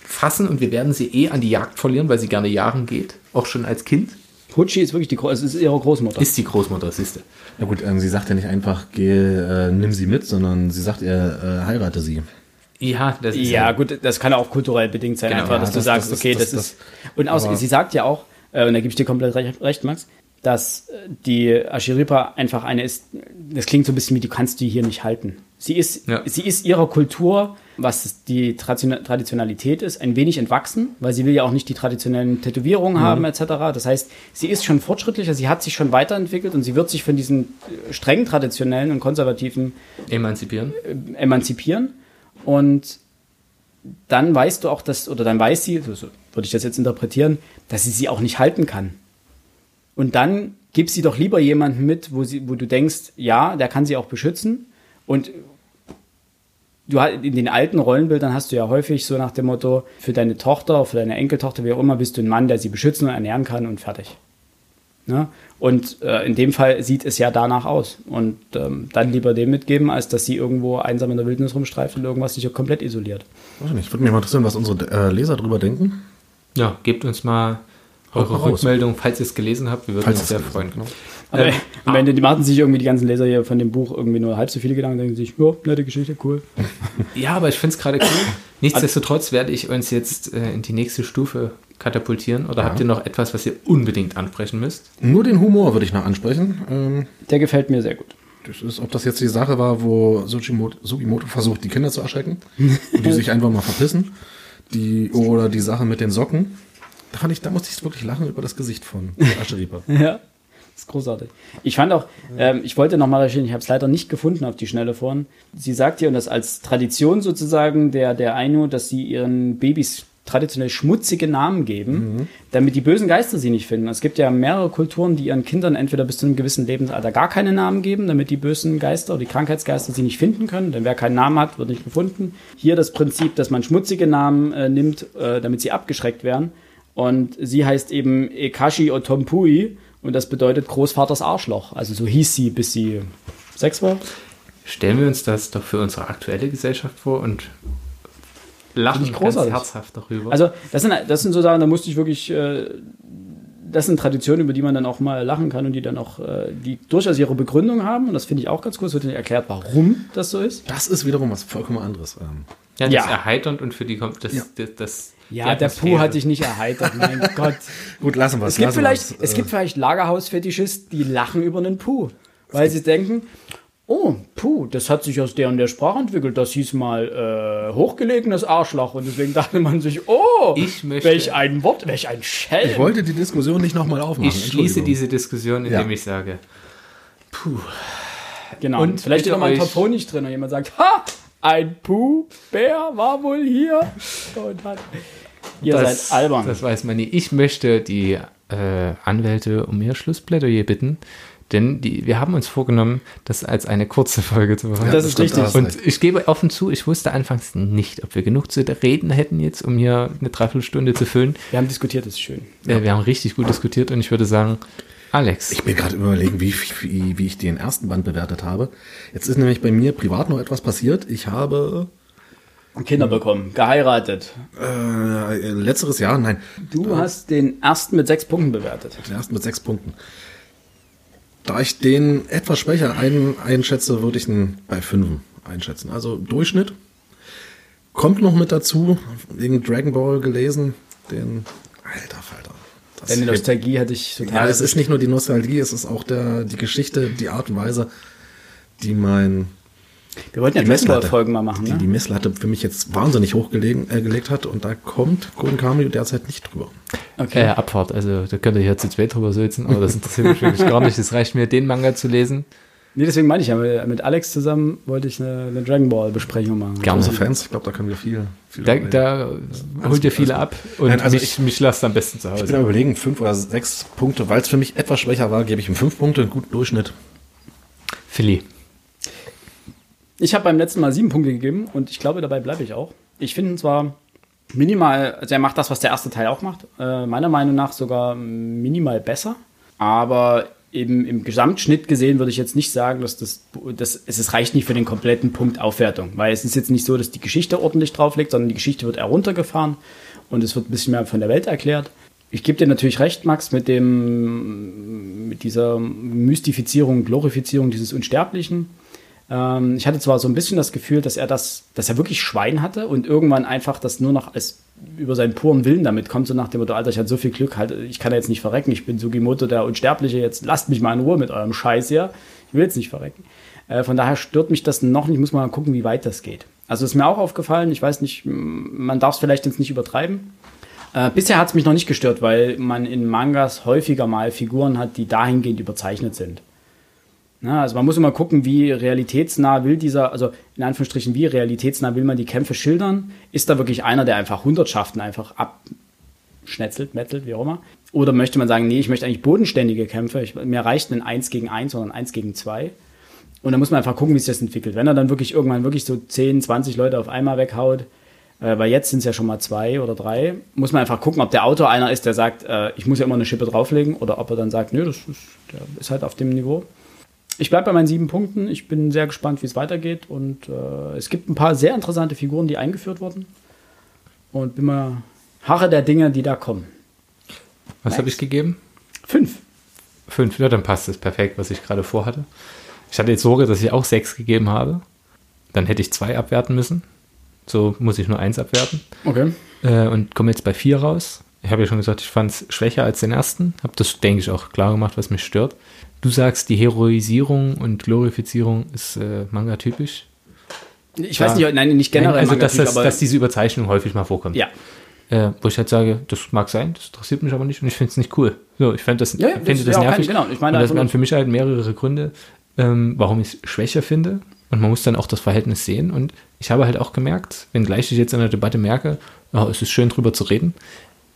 fassen und wir werden sie eh an die Jagd verlieren, weil sie gerne jagen geht, auch schon als Kind. Pucci ist wirklich die also ist ihre Großmutter. Ist die Großmutter, siehste. Ja gut, ähm, sie sagt ja nicht einfach, geh, äh, nimm sie mit, sondern sie sagt, er äh, heirate sie. Ja, das ist ja, ja gut, das kann auch kulturell bedingt sein, genau, einfach, dass ja, du das, sagst, das, okay, das, ist. und aus, sie sagt ja auch, äh, und da gebe ich dir komplett recht, recht Max, dass äh, die Ashiripa einfach eine ist, das klingt so ein bisschen wie, du kannst die hier nicht halten. Sie ist, ja. sie ist ihrer Kultur, was die Traditionalität ist, ein wenig entwachsen, weil sie will ja auch nicht die traditionellen Tätowierungen mhm. haben etc. Das heißt, sie ist schon fortschrittlicher, sie hat sich schon weiterentwickelt und sie wird sich von diesen äh, streng traditionellen und konservativen emanzipieren. Äh, emanzipieren. Und dann weißt du auch, dass, oder dann weiß sie, so würde ich das jetzt interpretieren, dass sie sie auch nicht halten kann. Und dann gib sie doch lieber jemanden mit, wo, sie, wo du denkst, ja, der kann sie auch beschützen. Und du in den alten Rollenbildern hast du ja häufig so nach dem Motto, für deine Tochter, für deine Enkeltochter, wie auch immer, bist du ein Mann, der sie beschützen und ernähren kann und fertig. Ne? Und äh, in dem Fall sieht es ja danach aus. Und ähm, dann lieber dem mitgeben, als dass sie irgendwo einsam in der Wildnis rumstreift und irgendwas sich komplett isoliert. Weiß nicht, würde mich mal interessieren, was unsere äh, Leser darüber denken. Ja, gebt uns mal eure Rückmeldung, falls ihr es gelesen habt. Wir würden falls uns sehr freuen. Genau. Aber ähm, am Ende, die machen sich irgendwie die ganzen Leser hier von dem Buch irgendwie nur halb so viele Gedanken, denken sich, ja, nette Geschichte, cool. ja, aber ich finde es gerade cool. [LAUGHS] Nichtsdestotrotz werde ich uns jetzt äh, in die nächste Stufe katapultieren. Oder ja. habt ihr noch etwas, was ihr unbedingt ansprechen müsst? Nur den Humor würde ich noch ansprechen. Ähm, Der gefällt mir sehr gut. Das ist, ob das jetzt die Sache war, wo Sugimoto versucht, die Kinder zu erschrecken und die [LAUGHS] sich einfach mal verpissen. Die, oder die Sache mit den Socken. Da, fand ich, da musste ich wirklich lachen über das Gesicht von Ascheripa. [LAUGHS] ja ist großartig. Ich fand auch, ähm, ich wollte nochmal recherchieren, ich habe es leider nicht gefunden auf die Schnelle vorhin. Sie sagt hier, und das als Tradition sozusagen der, der Ainu, dass sie ihren Babys traditionell schmutzige Namen geben, mhm. damit die bösen Geister sie nicht finden. Es gibt ja mehrere Kulturen, die ihren Kindern entweder bis zu einem gewissen Lebensalter gar keine Namen geben, damit die bösen Geister oder die Krankheitsgeister sie nicht finden können. Denn wer keinen Namen hat, wird nicht gefunden. Hier das Prinzip, dass man schmutzige Namen äh, nimmt, äh, damit sie abgeschreckt werden. Und sie heißt eben Ekashi Otompui und das bedeutet Großvaters Arschloch. Also so hieß sie, bis sie sechs war. Stellen wir uns das doch für unsere aktuelle Gesellschaft vor und lachen ganz herzhaft darüber. Also das sind, das sind so Sachen, da musste ich wirklich, äh, das sind Traditionen, über die man dann auch mal lachen kann und die dann auch, äh, die durchaus ihre Begründung haben. Und das finde ich auch ganz cool. Es wird nicht erklärt, warum das so ist. Das ist wiederum was vollkommen anderes. Ähm. Ja, das ja. ist erheiternd und für die das, ja. das, das ja, der Puh hat dich nicht erheitert, mein [LAUGHS] Gott. Gut, lassen wir es. Gibt vielleicht, es gibt vielleicht Lagerhausfetischisten, die lachen über einen Puh, weil sie denken, oh, Puh, das hat sich aus der und der Sprache entwickelt. Das hieß mal äh, hochgelegenes Arschloch. Und deswegen dachte man sich, oh, ich möchte, welch ein Wort, welch ein Schelm. Ich wollte die Diskussion nicht nochmal aufmachen. Ich schließe diese Diskussion, indem ja. ich sage, Puh. Genau. Und vielleicht ist noch mal ein Top nicht drin und jemand sagt, ha, ein Puh-Bär war wohl hier und hat Ihr das, seid albern. Das weiß man nie. Ich möchte die äh, Anwälte um ihr Schlussplädoyer bitten. Denn die, wir haben uns vorgenommen, das als eine kurze Folge zu machen. Ja, das ist richtig. Und ich gebe offen zu, ich wusste anfangs nicht, ob wir genug zu reden hätten jetzt, um hier eine Dreiviertelstunde zu füllen. Wir haben diskutiert, das ist schön. Ja, wir haben richtig gut diskutiert und ich würde sagen, Alex. Ich bin gerade überlegen, wie, wie, wie ich den ersten Band bewertet habe. Jetzt ist nämlich bei mir privat noch etwas passiert. Ich habe Kinder bekommen, geheiratet. Äh, letzteres Jahr, nein. Du hast den ersten mit sechs Punkten bewertet. Den ersten mit sechs Punkten. Da ich den etwas schwächer ein, einschätze, würde ich ihn bei fünf einschätzen. Also Durchschnitt. Kommt noch mit dazu, wegen Dragon Ball gelesen, den alter Falter. Deine Nostalgie hatte ich total. Ja, es ist nicht nur die Nostalgie, es ist auch der, die Geschichte, die Art und Weise, die mein Wir wollten ja die Dragon Ball Messlatte. Folgen mal machen, die ne? die Messlatte für mich jetzt wahnsinnig hochgelegt äh, gelegt hat und da kommt Golden Kamuy derzeit nicht drüber. Äh, Abfahrt, also da könnt ihr hier zu zweit drüber sitzen, aber das interessiert mich wirklich gar nicht. Es reicht mir, den Manga zu lesen. Nee, deswegen meine ich ja, mit Alex zusammen wollte ich eine, eine Dragon Ball Besprechung machen. Gerne. Große Fans, ich glaube, da können wir viel. viel Da, da holt ihr viele ab und Nein, also mich, ich- mich lasst am besten zu ich bin Hause. am überlegen, fünf oder sechs Punkte, weil es für mich etwas schwächer war, gebe ich ihm fünf Punkte, einen guten Durchschnitt. Philly. Ich habe beim letzten Mal sieben Punkte gegeben und ich glaube, dabei bleibe ich auch. Ich finde zwar minimal, also er macht das, was der erste Teil auch macht, äh, meiner Meinung nach sogar minimal besser, aber eben im Gesamtschnitt gesehen würde ich jetzt nicht sagen, dass das, das es reicht nicht für den kompletten Punkt Aufwertung, weil es ist jetzt nicht so, dass die Geschichte ordentlich drauf liegt, sondern die Geschichte wird eher runtergefahren und es wird ein bisschen mehr von der Welt erklärt. Ich gebe dir natürlich recht, Max, mit dem mit dieser Mystifizierung, Glorifizierung dieses Unsterblichen. Ähm, ich hatte zwar so ein bisschen das Gefühl, dass er das, dass er wirklich Schwein hatte und irgendwann einfach das nur noch als über seinen puren Willen damit kommt, so nach dem Motto, Alter, ich hatte so viel Glück, halt, ich kann ja jetzt nicht verrecken, ich bin Sugimoto der Unsterbliche, jetzt lasst mich mal in Ruhe mit eurem Scheiß hier. Ich will jetzt nicht verrecken. Äh, von daher stört mich das noch nicht, muss mal gucken, wie weit das geht. Also ist mir auch aufgefallen, ich weiß nicht, man darf es vielleicht jetzt nicht übertreiben. Äh, bisher hat es mich noch nicht gestört, weil man in Mangas häufiger mal Figuren hat, die dahingehend überzeichnet sind. Na, also man muss immer gucken, wie realitätsnah will dieser, also in Anführungsstrichen, wie realitätsnah will man die Kämpfe schildern. Ist da wirklich einer, der einfach Hundertschaften einfach abschnetzelt, mettelt, wie auch immer? Oder möchte man sagen, nee, ich möchte eigentlich bodenständige Kämpfe. Ich, mir reicht ein 1 gegen 1, sondern 1 gegen 2. Und da muss man einfach gucken, wie sich das entwickelt. Wenn er dann wirklich irgendwann wirklich so 10, 20 Leute auf einmal weghaut, äh, weil jetzt sind es ja schon mal zwei oder drei, muss man einfach gucken, ob der Autor einer ist, der sagt, äh, ich muss ja immer eine Schippe drauflegen, oder ob er dann sagt, nö, das ist, der ist halt auf dem Niveau. Ich bleibe bei meinen sieben Punkten. Ich bin sehr gespannt, wie es weitergeht. Und äh, es gibt ein paar sehr interessante Figuren, die eingeführt wurden. Und bin mal harre der Dinge, die da kommen. Was habe ich gegeben? Fünf. Fünf, ja, dann passt es perfekt, was ich gerade vorhatte. Ich hatte jetzt Sorge, dass ich auch sechs gegeben habe. Dann hätte ich zwei abwerten müssen. So muss ich nur eins abwerten. Okay. Äh, und komme jetzt bei vier raus. Ich habe ja schon gesagt, ich fand es schwächer als den ersten. Habe das, denke ich, auch klar gemacht, was mich stört. Du sagst, die Heroisierung und Glorifizierung ist äh, Manga-typisch. Ich weiß nicht, nein, nicht generell. Nein, also, dass, das, dass diese Überzeichnung häufig mal vorkommt. ja. Äh, wo ich halt sage, das mag sein, das interessiert mich aber nicht und ich finde es nicht cool. So, ich fand das, Ja, das das ja nervig. kein- genau, ich meine und das waren für mich halt mehrere Gründe, ähm, warum ich es schwächer finde. Und man muss dann auch das Verhältnis sehen. Und ich habe halt auch gemerkt, wenngleich ich jetzt in der Debatte merke, ja, es ist schön drüber zu reden,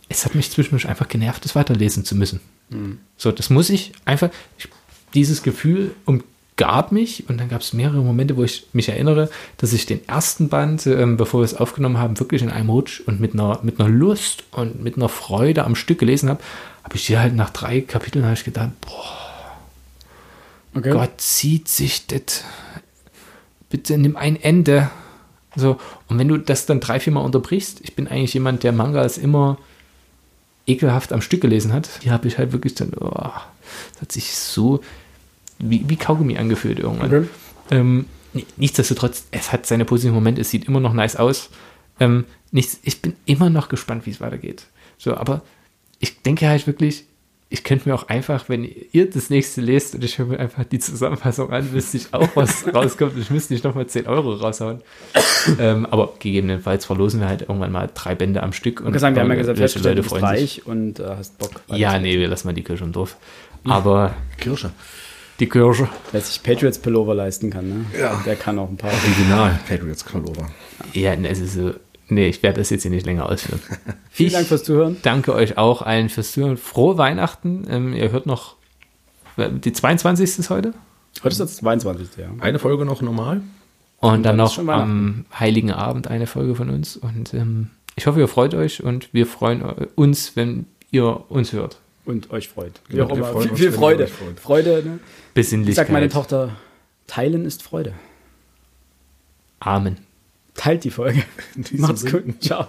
es hat mich zwischendurch einfach genervt, das weiterlesen zu müssen. Mhm. So, das muss ich einfach, ich, dieses Gefühl umgab mich und dann gab es mehrere Momente, wo ich mich erinnere, dass ich den ersten Band, ähm, bevor wir es aufgenommen haben, wirklich in einem Rutsch und mit einer, mit einer Lust und mit einer Freude am Stück gelesen habe, habe ich hier halt nach drei Kapiteln habe ich gedacht, boah, Okay. Gott zieht sich das. Bitte nimm ein Ende. So, und wenn du das dann drei, vier Mal unterbrichst, ich bin eigentlich jemand, der Mangas immer ekelhaft am Stück gelesen hat. Hier habe ich halt wirklich dann, oh, das hat sich so wie, wie Kaugummi angefühlt irgendwann. Okay. Ähm, ni- nichtsdestotrotz, es hat seine positiven Momente, es sieht immer noch nice aus. Ähm, nichts, ich bin immer noch gespannt, wie es weitergeht. So, aber ich denke halt wirklich, ich könnte mir auch einfach, wenn ihr das nächste lest und ich höre mir einfach die Zusammenfassung an, wüsste ich auch, was [LAUGHS] rauskommt. Ich müsste nicht nochmal 10 Euro raushauen. ähm, aber gegebenenfalls verlosen wir halt irgendwann mal drei Bände am Stück. Ich kann sagen, wir haben ja gesagt, welche du bist freuen sich. reich und äh, hast Bock. Ja, nee, wir lassen mal die Kirche im Dorf. Aber Kirsche. die Kirche. Wer sich Patriots Pullover leisten kann, ne? Ja. Der kann auch ein paar. Original Patriots Pullover. Ja, ne, es ist so. Nee, ich werde das jetzt hier nicht länger ausführen. [LAUGHS] Vielen Ich Dank fürs Zuhören. danke euch auch allen fürs Zuhören. Frohe Weihnachten. Ähm, ihr hört noch. Die 22. ist heute. Heute ist das 22. Ja. Eine Folge noch normal. Und dann dann ist noch am Heiligen Abend eine Folge von uns. Und ähm, ich hoffe, ihr freut euch und wir freuen uns, wenn ihr uns hört. Und euch freut. Wie Ja, auch wir immer. freuen Viel, viel Freude. freut. Freude, ne? Ich Besinnlichkeit. sagt meine Tochter, teilen ist Freude. Amen. Teilt die Folge. Macht's gut. Ciao.